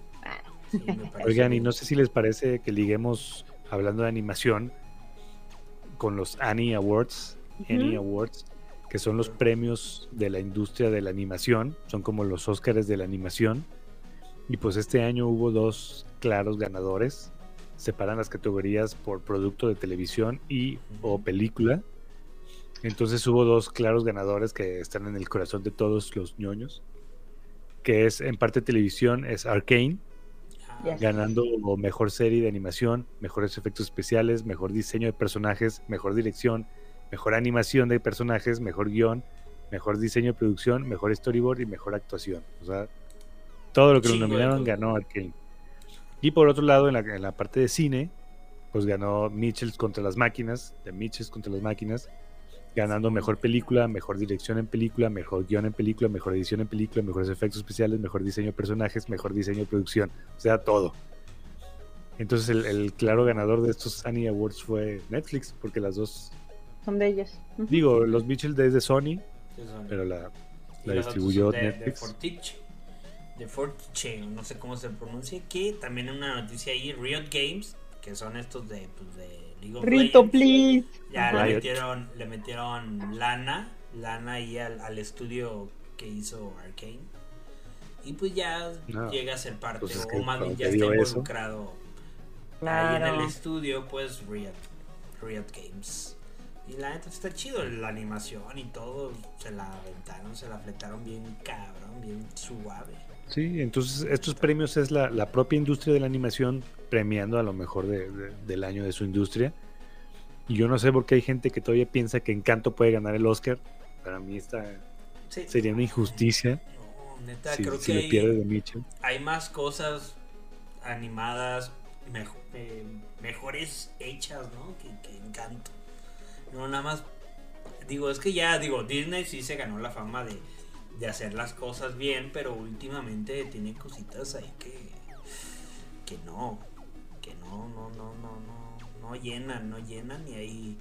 Sí, Oigan, y no sé si les parece que liguemos, hablando de animación, con los Annie Awards, Annie. Awards, que son los premios de la industria de la animación, son como los Óscares de la animación. Y pues este año hubo dos claros ganadores. Separan las categorías por producto de televisión y o película. Entonces hubo dos claros ganadores que están en el corazón de todos los ñoños. Que es en parte televisión, es Arcane, Yes. ganando mejor serie de animación, mejores efectos especiales, mejor diseño de personajes, mejor dirección, mejor animación de personajes, mejor guion, mejor diseño de producción, mejor storyboard y mejor actuación. O sea, todo lo que lo nominaron ganó Arkane. Y por otro lado, en la, en la parte de cine, pues ganó Mitchells contra las máquinas, de Mitchells contra las máquinas, ganando mejor película, mejor dirección en película, mejor guion en película, mejor edición en película, mejores efectos especiales, mejor diseño de personajes, mejor diseño de producción, o sea, todo. Entonces el, el claro ganador de estos Annie Awards fue Netflix, porque las dos, Son de ellos. Ujú. digo, los Mitchell de Sony, sí, son- pero la, la distribuyó de- Netflix. De Fortiche. De Fortiche, no sé cómo se pronuncia. Que también una noticia ahí, Riot Games, que son estos de, pues, de League of Rito, Legends. please. Ya le metieron, le metieron lana, lana ahí al, al estudio que hizo Arkane. Y pues ya No, llega a ser parte, pues es o que más bien ya está involucrado ahí en Claro. el estudio, pues Riot, Riot Games. Y la neta está chido, la animación y todo, se la aventaron, se la fletaron bien cabrón, bien suave. Sí, entonces estos premios es la, la propia industria de la animación premiando a lo mejor de- de- del año de su industria. Y yo no sé por qué hay gente que todavía piensa que Encanto puede ganar el Oscar. Para mí esta Sí. sería una injusticia No, neta, si, creo si que hay- pierde de Mitchell. hay más cosas animadas mejo- eh, mejores hechas, ¿no? Que, que Encanto. No, nada más. Digo, es que ya, digo, Disney sí se ganó la fama de, de hacer las cosas bien, pero últimamente tiene cositas ahí que. que no. Que no, no, no, no, no. No llenan, no llenan y ahí.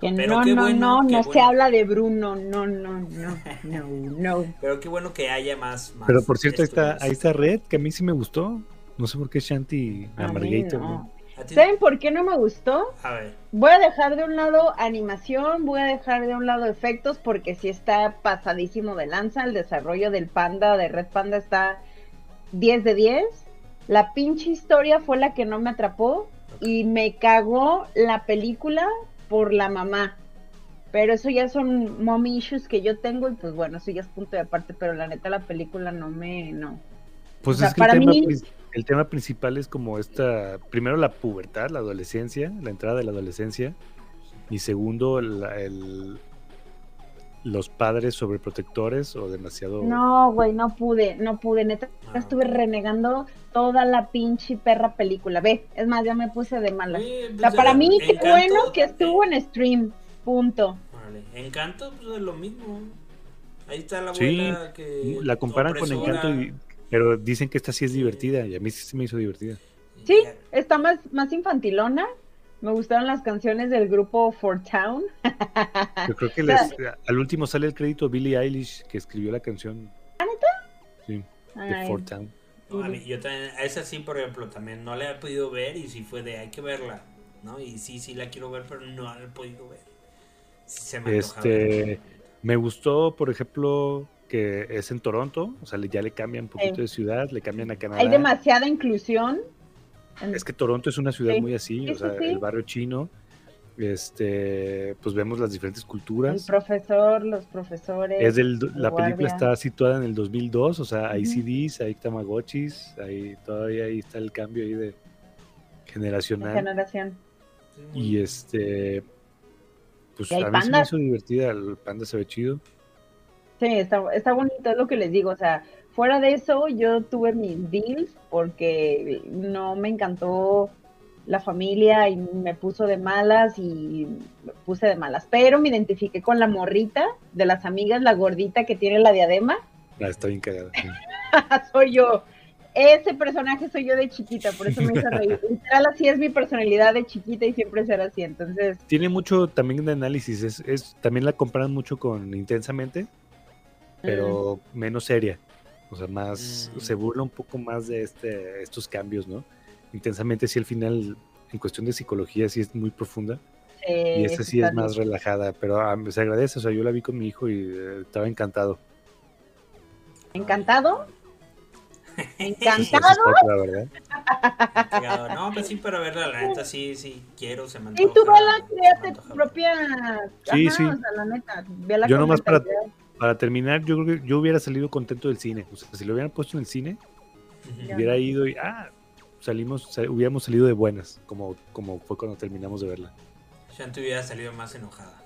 Que Pero no, qué no, bueno, no, qué no se habla de Bruno, no, no, no, no, no. Pero qué bueno que haya más. más Pero por cierto, ahí está, ahí está Red, que a mí sí me gustó. No sé por qué Shanti Amargator. no. ¿Saben por qué no me gustó? A ver. Voy a dejar de un lado animación, voy a dejar de un lado efectos porque sí está pasadísimo de lanza. El desarrollo del panda, de Red Panda, está 10 de 10. La pinche historia fue la que no me atrapó y me cagó la película por la mamá. Pero eso ya son mommy issues que yo tengo y pues bueno, eso ya es punto de aparte, pero la neta la película no me, no. Pues O sea, es que para el, tema, mí- prin- el tema principal es como esta, primero la pubertad, la adolescencia, la entrada de la adolescencia, y segundo la- el, los padres sobreprotectores o demasiado... No, güey, no pude, no pude, neta. Ah, Estuve renegando toda la pinche perra película. Ve, es más, ya me puse de mala. Sí, O pues, sea, para mí, qué Encanto, bueno que estuvo en stream. Punto. Órale. Encanto, pues es lo mismo. Ahí está la Sí, abuela que. la comparan con. Encanto, y- pero dicen que esta sí es divertida, y a mí sí se me hizo divertida. Sí, está más, más infantilona. Me gustaron las canciones del grupo For Town. Yo creo que O sea, les, al último sale el crédito Billie Eilish, que escribió la canción sí, de Ay, Fort Town. No, a mí- yo también, a esa sí, por ejemplo, también no la he podido ver y sí fue de hay que verla, ¿no? Y sí, sí la quiero ver, pero no la he podido ver. Sí se me antoja Este, me gustó, por ejemplo, que es en Toronto, o sea, ya le cambian un poquito Sí. de ciudad, le cambian a Canadá. Hay demasiada inclusión. Es que Toronto es una ciudad Sí. muy así, Sí, o sea, el barrio chino, este, pues vemos las diferentes El culturas. profesor, los profesores. Es del, la película está situada en el 2002, o sea, hay. CDs, hay Tamagotchis, hay, todavía ahí está el cambio ahí de de generacional. generación. Sí, muy Y este, pues a mí se me hizo divertida, el panda se ve chido. Sí, está, está bonito, es lo que les digo. O sea, fuera de eso, yo tuve mis deals porque no me encantó la familia y me puso de malas y me puse de malas. Pero me identifiqué con la morrita de las amigas, la gordita que tiene la diadema. Ah, está bien cagada. soy yo. Ese personaje soy yo de chiquita, por eso me hizo reír. Literal, así es mi personalidad de chiquita y siempre será así. Entonces, Tiene mucho también de análisis. Es, es- también la comparan mucho con Intensamente, pero menos seria. O sea, más Mm. se burla un poco más de este, estos cambios, ¿no? Intensamente sí al final, en cuestión de psicología, sí es muy profunda. eh, Y esta sí es más relajada, pero ah, se agradece. O sea, yo la vi con mi hijo y eh, estaba encantado. encantado. Encantado. No, pues sí, pero verla, la neta, sí, sí, quiero, se me Y tú, me créate tu propia. Sí, Ajá, sí. O sea, la neta, vela Yo nomás para-. Para terminar, yo creo que yo hubiera salido contento del cine. O sea, si lo hubieran puesto en el cine, hubiera ido y ah, salimos, sa- hubiéramos salido de buenas, como, como fue cuando terminamos de verla. Shanti hubiera salido más enojada.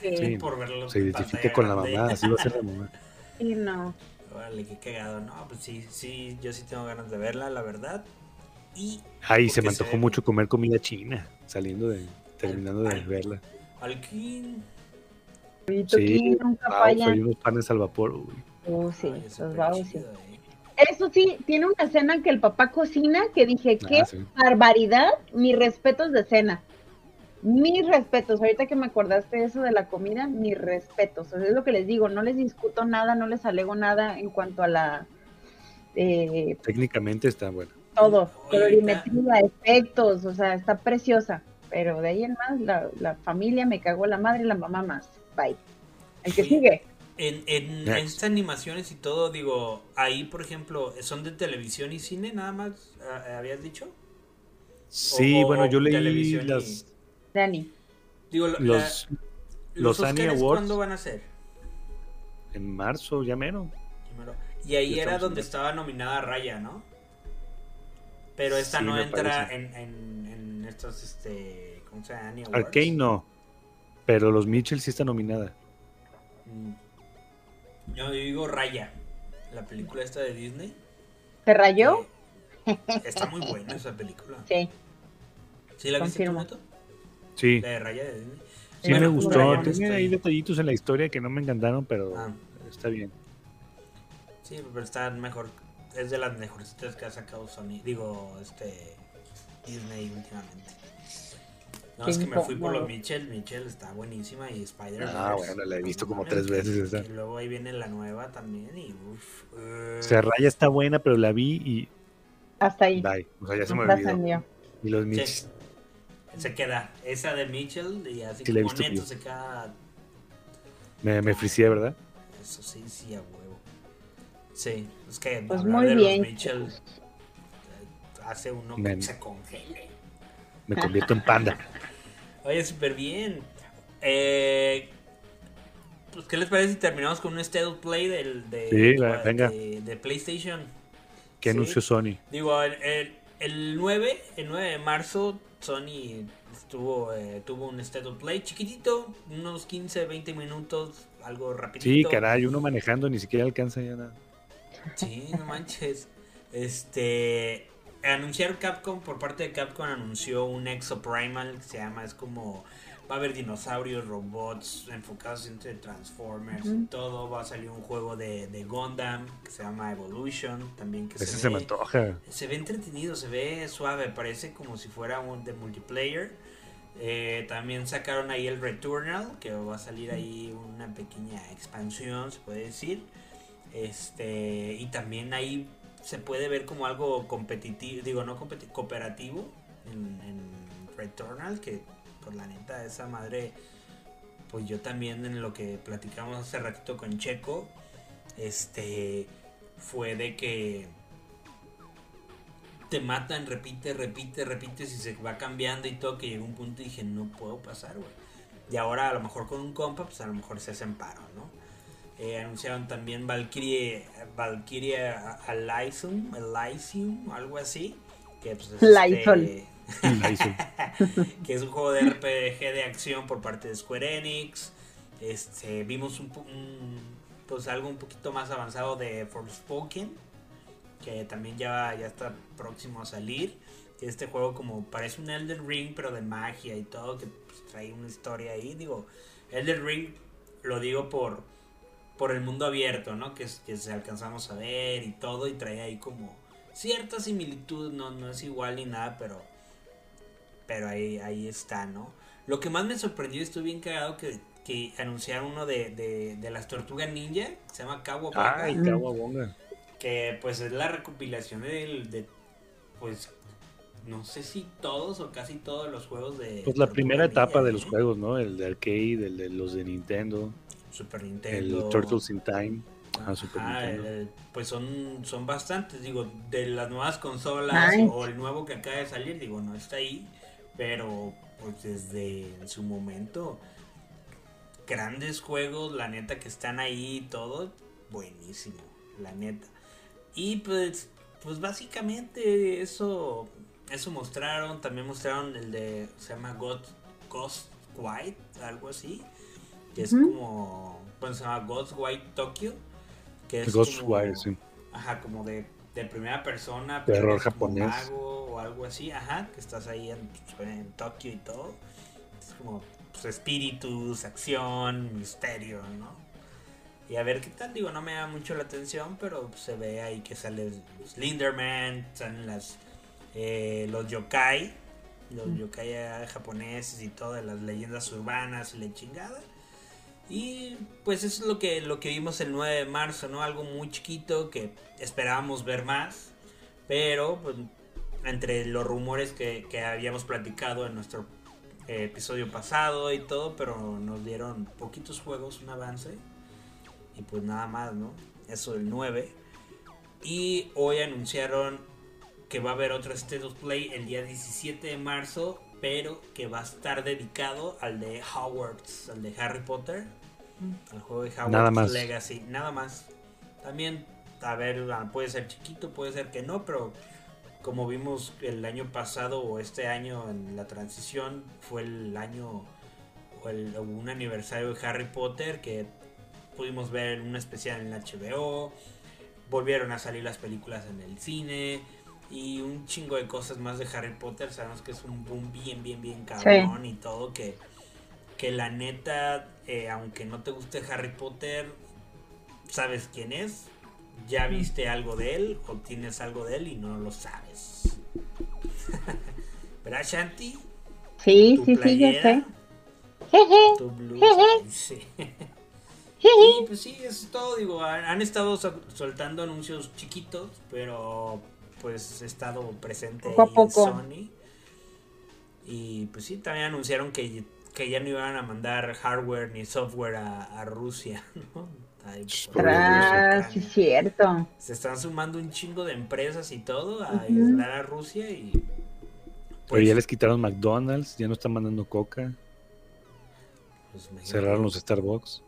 Sí, Sí. Por verlo. Se en identifica con la mamá, así va a ser la mamá. sí, no. Órale, qué cagado. No, pues sí, sí, yo sí tengo ganas de verla, la verdad. Y Ay, se me antojó mucho comer comida china, saliendo de, terminando de Ay. verla. Alquín. Sí, nunca Wow, falla. hay unos panes al vapor. uy. Uh, sí, Ay, los sí. eh. Eso sí, tiene una escena que el papá cocina que dije, qué Ah, sí. barbaridad, mis respetos de cena. Mis respetos, ahorita que me acordaste eso de la comida, mis respetos. O sea, es lo que les digo, no les discuto nada, no les alego nada en cuanto a la eh, Técnicamente está bueno. todo, colorimetría, efectos, o sea, está preciosa. Pero de ahí en más, la, la familia me cagó la madre y la mamá más. Bye. El que Sí. sigue. En, estas animaciones y todo, digo, ahí, por ejemplo, ¿son de televisión y cine nada más? ah, ¿Habías dicho? Sí, O- bueno, yo leí y- las, Dani. Digo, los, la- los Annie Awards ¿cuándo van a ser? en marzo, ya menos. Primero. Y ahí Ya era donde en- estaba nominada Raya, ¿no? Pero esta Sí, no entra en, en, en estos, este, ¿cómo se llama? Annie Awards. Arcane no, pero los Mitchell sí está nominada. Mm. Yo digo Raya, la película esta de Disney. ¿Te rayó? que Está muy buena esa película. Sí. ¿Sí la viste Confirmo. Neto? Sí, La de Raya de Disney. sí Bueno, me gustó. Tiene ahí detallitos en la historia que no me encantaron, pero Ah. está bien. Sí, pero está mejor. Es de las mejores que ha sacado Sony. Digo, este. Disney últimamente. No, es que me fui por los Mitchell. Mitchell está buenísima y Spider-Man. Ah, bueno, la he visto como tres veces esa. Y luego ahí viene la nueva también. Y uff. O sea, Raya está buena, pero la vi y Hasta ahí. bye. O sea, ya se me olvidó. Y los Mitchell. Sí. Se queda. Esa de Mitchell y así Sí, como visto neto yo. se queda. Me, me fricié, ¿verdad? Eso sí, sí, a huevo. Sí, es que Pues muy de bien. los Mitchell eh, hace uno que Men. se congele. Me convierto en panda. Oye, súper bien. Eh, pues, ¿qué les parece si terminamos con un State Play del, de, Sí, venga. de- de PlayStation? ¿Qué Sí. anunció Sony? Digo, el, el, el 9, el 9 de marzo, Sony estuvo, eh, tuvo un State of Play chiquitito, unos 15, 20 minutos, algo rapidito. Sí, caray, uno manejando ni siquiera alcanza ya nada. Sí, no manches. Este. Anunciaron Capcom, por parte de Capcom anunció un Exo Primal que se llama, es como. Va a haber dinosaurios, robots enfocados entre Transformers y todo. Va a salir un juego de, de Gundam que se llama Evolution también. Que Ese se, se ve, me antoja. se ve entretenido, se ve suave, parece como si fuera un de multiplayer. Eh, también sacaron ahí el Returnal, que va a salir ahí una pequeña expansión, se puede decir. Este, y también ahí se puede ver como algo competitivo, digo, no competi- cooperativo en, Returnal, que por la neta, esa madre, pues yo también en lo que platicamos hace ratito con Checo, este, fue de que te matan, repite, repite, repite, si se va cambiando y todo, que llegó un punto y dije, no puedo pasar, güey. Y ahora a lo mejor con un compa, pues a lo mejor se hacen paro, ¿no? Eh, anunciaron también Valkyrie, Valkyrie Elysium, Elysium, algo así. Que pues es este- que es un juego de RPG de acción por parte de Square Enix. Este, vimos un, un- pues algo un poquito más avanzado de Forspoken, que también ya, ya está próximo a salir. este juego como parece un Elden Ring, pero de magia y todo, que pues, trae una historia ahí. Digo, Elden Ring lo digo por, por el mundo abierto, ¿no? Que, que se alcanzamos a ver y todo, y trae ahí como cierta similitud, no, no es igual ni nada, pero, pero ahí, ahí está, ¿no? Lo que más me sorprendió, estuve bien cagado que, que anunciaron uno de, de, de las tortugas ninja, que se llama Kawabonga. Ay, Kawabonga. Que pues es la recopilación del, de, pues, no sé si todos o casi todos los juegos de... Pues la primera Ninja, etapa de ¿eh? los juegos, ¿no? El de arcade, el de los de Nintendo, Super Nintendo. el Turtles in Time. Ajá, Super Ajá, Nintendo. el- pues son, son bastantes, digo, de las nuevas consolas Nice. o el nuevo que acaba de salir, digo, no está ahí, pero pues desde en su momento, grandes juegos, la neta que están ahí y todo, buenísimo, la neta. Y pues, pues básicamente eso, eso mostraron, también mostraron el de, se llama God, Ghost White, algo así, que es como, bueno, se llama Ghost White Tokyo, que es Ghostwire, como, sí. Ajá, como de, de primera persona. Terror japonés. mago o algo así, ajá, que estás ahí en, en Tokio y todo. Es como pues, espíritus, acción, misterio, ¿no? Y a ver qué tal, digo, no me da mucho la atención, pero se ve ahí que sale Slenderman, salen las eh, los yokai, los yokai japoneses y todo, de las leyendas urbanas y la chingada. Y pues eso es lo que, lo que vimos el 9 de marzo, ¿no? Algo muy chiquito que esperábamos ver más. Pero pues, entre los rumores que, que habíamos platicado en nuestro eh, episodio pasado y todo, pero nos dieron poquitos juegos, un avance. Y pues nada más, ¿no? Eso del 9. Y hoy anunciaron que va a haber otro State of Play el día 17 de marzo, pero que va a estar dedicado al de Hogwarts, al de Harry Potter, al juego de Hogwarts Nada más. Legacy, nada más. También, a ver, ah, puede ser chiquito, puede ser que no, pero como vimos el año pasado o este año en la transición, fue el año o el, un aniversario de Harry Potter que pudimos ver un especial en HBO, volvieron a salir las películas en el cine y un chingo de cosas más de Harry Potter. Sabemos que es un boom bien, bien, bien cabrón y todo. Que, que la neta, eh, aunque no te guste Harry Potter, sabes quién es. Ya viste algo de él o tienes algo de él y no lo sabes. ¿Verdad, Shanti? Sí, Tu sí, sí, yo playera, sé. Tu blusa, sí. Y pues sí, eso es todo. Digo, han han estado sol- soltando anuncios chiquitos, pero pues he estado presente Poco a ahí en. Sony. Y pues sí, también anunciaron que, que ya no iban a mandar hardware ni software a, a Rusia, ¿no? Ahí, pues, Ah, sí, es cierto. Se están sumando un chingo de empresas y todo a Ujú. aislar a Rusia y Pero ya les quitaron McDonald's, ya no están mandando coca, pues, cerraron los Starbucks.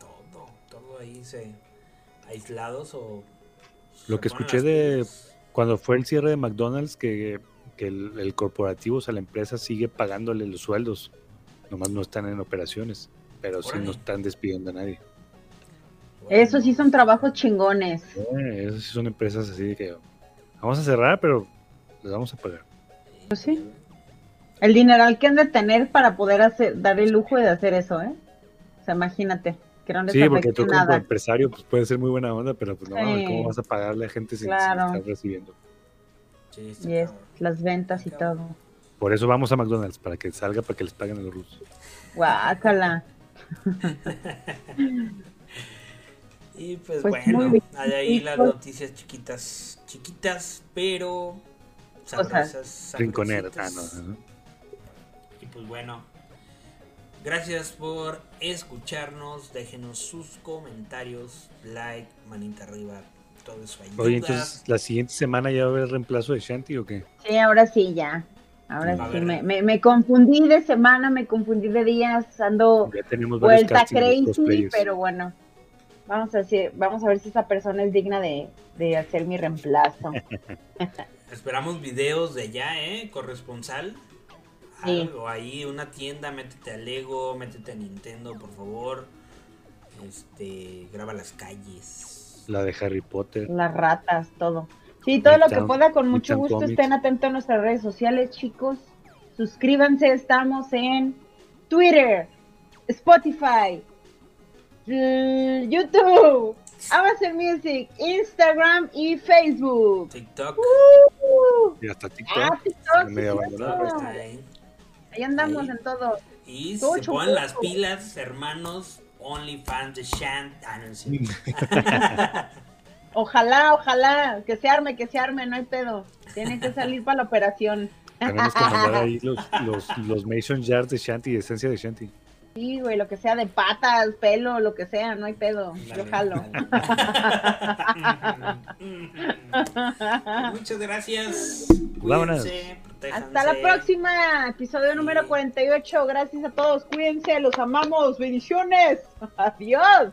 todo, todo ahí se aislados o Lo que escuché de-. Cuando fue el cierre de McDonald's, que, que el, el corporativo, o sea, la empresa sigue pagándole los sueldos, nomás no están en operaciones, pero sí no están despidiendo a nadie. Eso sí son trabajos chingones. Eh, esas sí son empresas así de que vamos a cerrar, pero les vamos a pagar. Pues sí. El dineral que han de tener para poder hacer, dar el lujo de hacer eso, ¿eh? O sea, imagínate, que no les Sí, porque tú como empresario pues puede ser muy buena onda, pero pues no, Sí. ¿cómo vas a pagarle a gente Claro. estar recibiendo? Sí, Y es las ventas y todo. Por eso vamos a McDonald's, para que salga, para que les paguen a los rusos. Guácala. Y pues, Pues bueno, hay ahí las noticias chiquitas, chiquitas, pero Cosas. sabrosas. Rinconeras. Ah, sabrositas. no, no. Y pues bueno, gracias por escucharnos. Déjenos sus comentarios, like, manita arriba, todo eso ayuda. Oye, entonces, ¿la siguiente semana ya va a haber reemplazo de Shanti o qué? Sí, ahora sí, ya. Ahora A sí, me, me, me confundí de semana, me confundí de días, ando Ya tenemos varios vuelta crazy, pero bueno. Vamos a, decir, vamos a ver si esa persona es digna de, de hacer mi reemplazo. Esperamos videos de allá, ¿eh? Corresponsal. Algo ahí, una tienda, métete a Lego, métete a Nintendo, por favor. Este, graba las calles. La de Harry Potter. Las ratas, todo. Sí, todo lo que pueda, con mucho Midtown gusto Comics. estén atentos a nuestras redes sociales, chicos. Suscríbanse, estamos en Twitter, Spotify, YouTube, Amazon Music, Instagram y Facebook. TikTok. Uh, Y hasta TikTok. ah, TikTok, sí, ahí. Andamos Ahí. en todo. Y Todo se ponen las pilas, hermanos. OnlyFans de Shant. Ah. Ojalá, ojalá, que se arme, que se arme, no hay pedo. Tiene que salir para la operación. Tenemos que mandar ahí los, los, los Mason Jars de Shanty, esencia de Shanty. Sí, güey, lo que sea de patas, pelo, lo que sea, no hay pedo. Yo Dale, jalo. Muchas gracias. Vámonos. Cuídense. Hasta la próxima, episodio número 48. Gracias a todos, cuídense, los amamos, bendiciones. Adiós.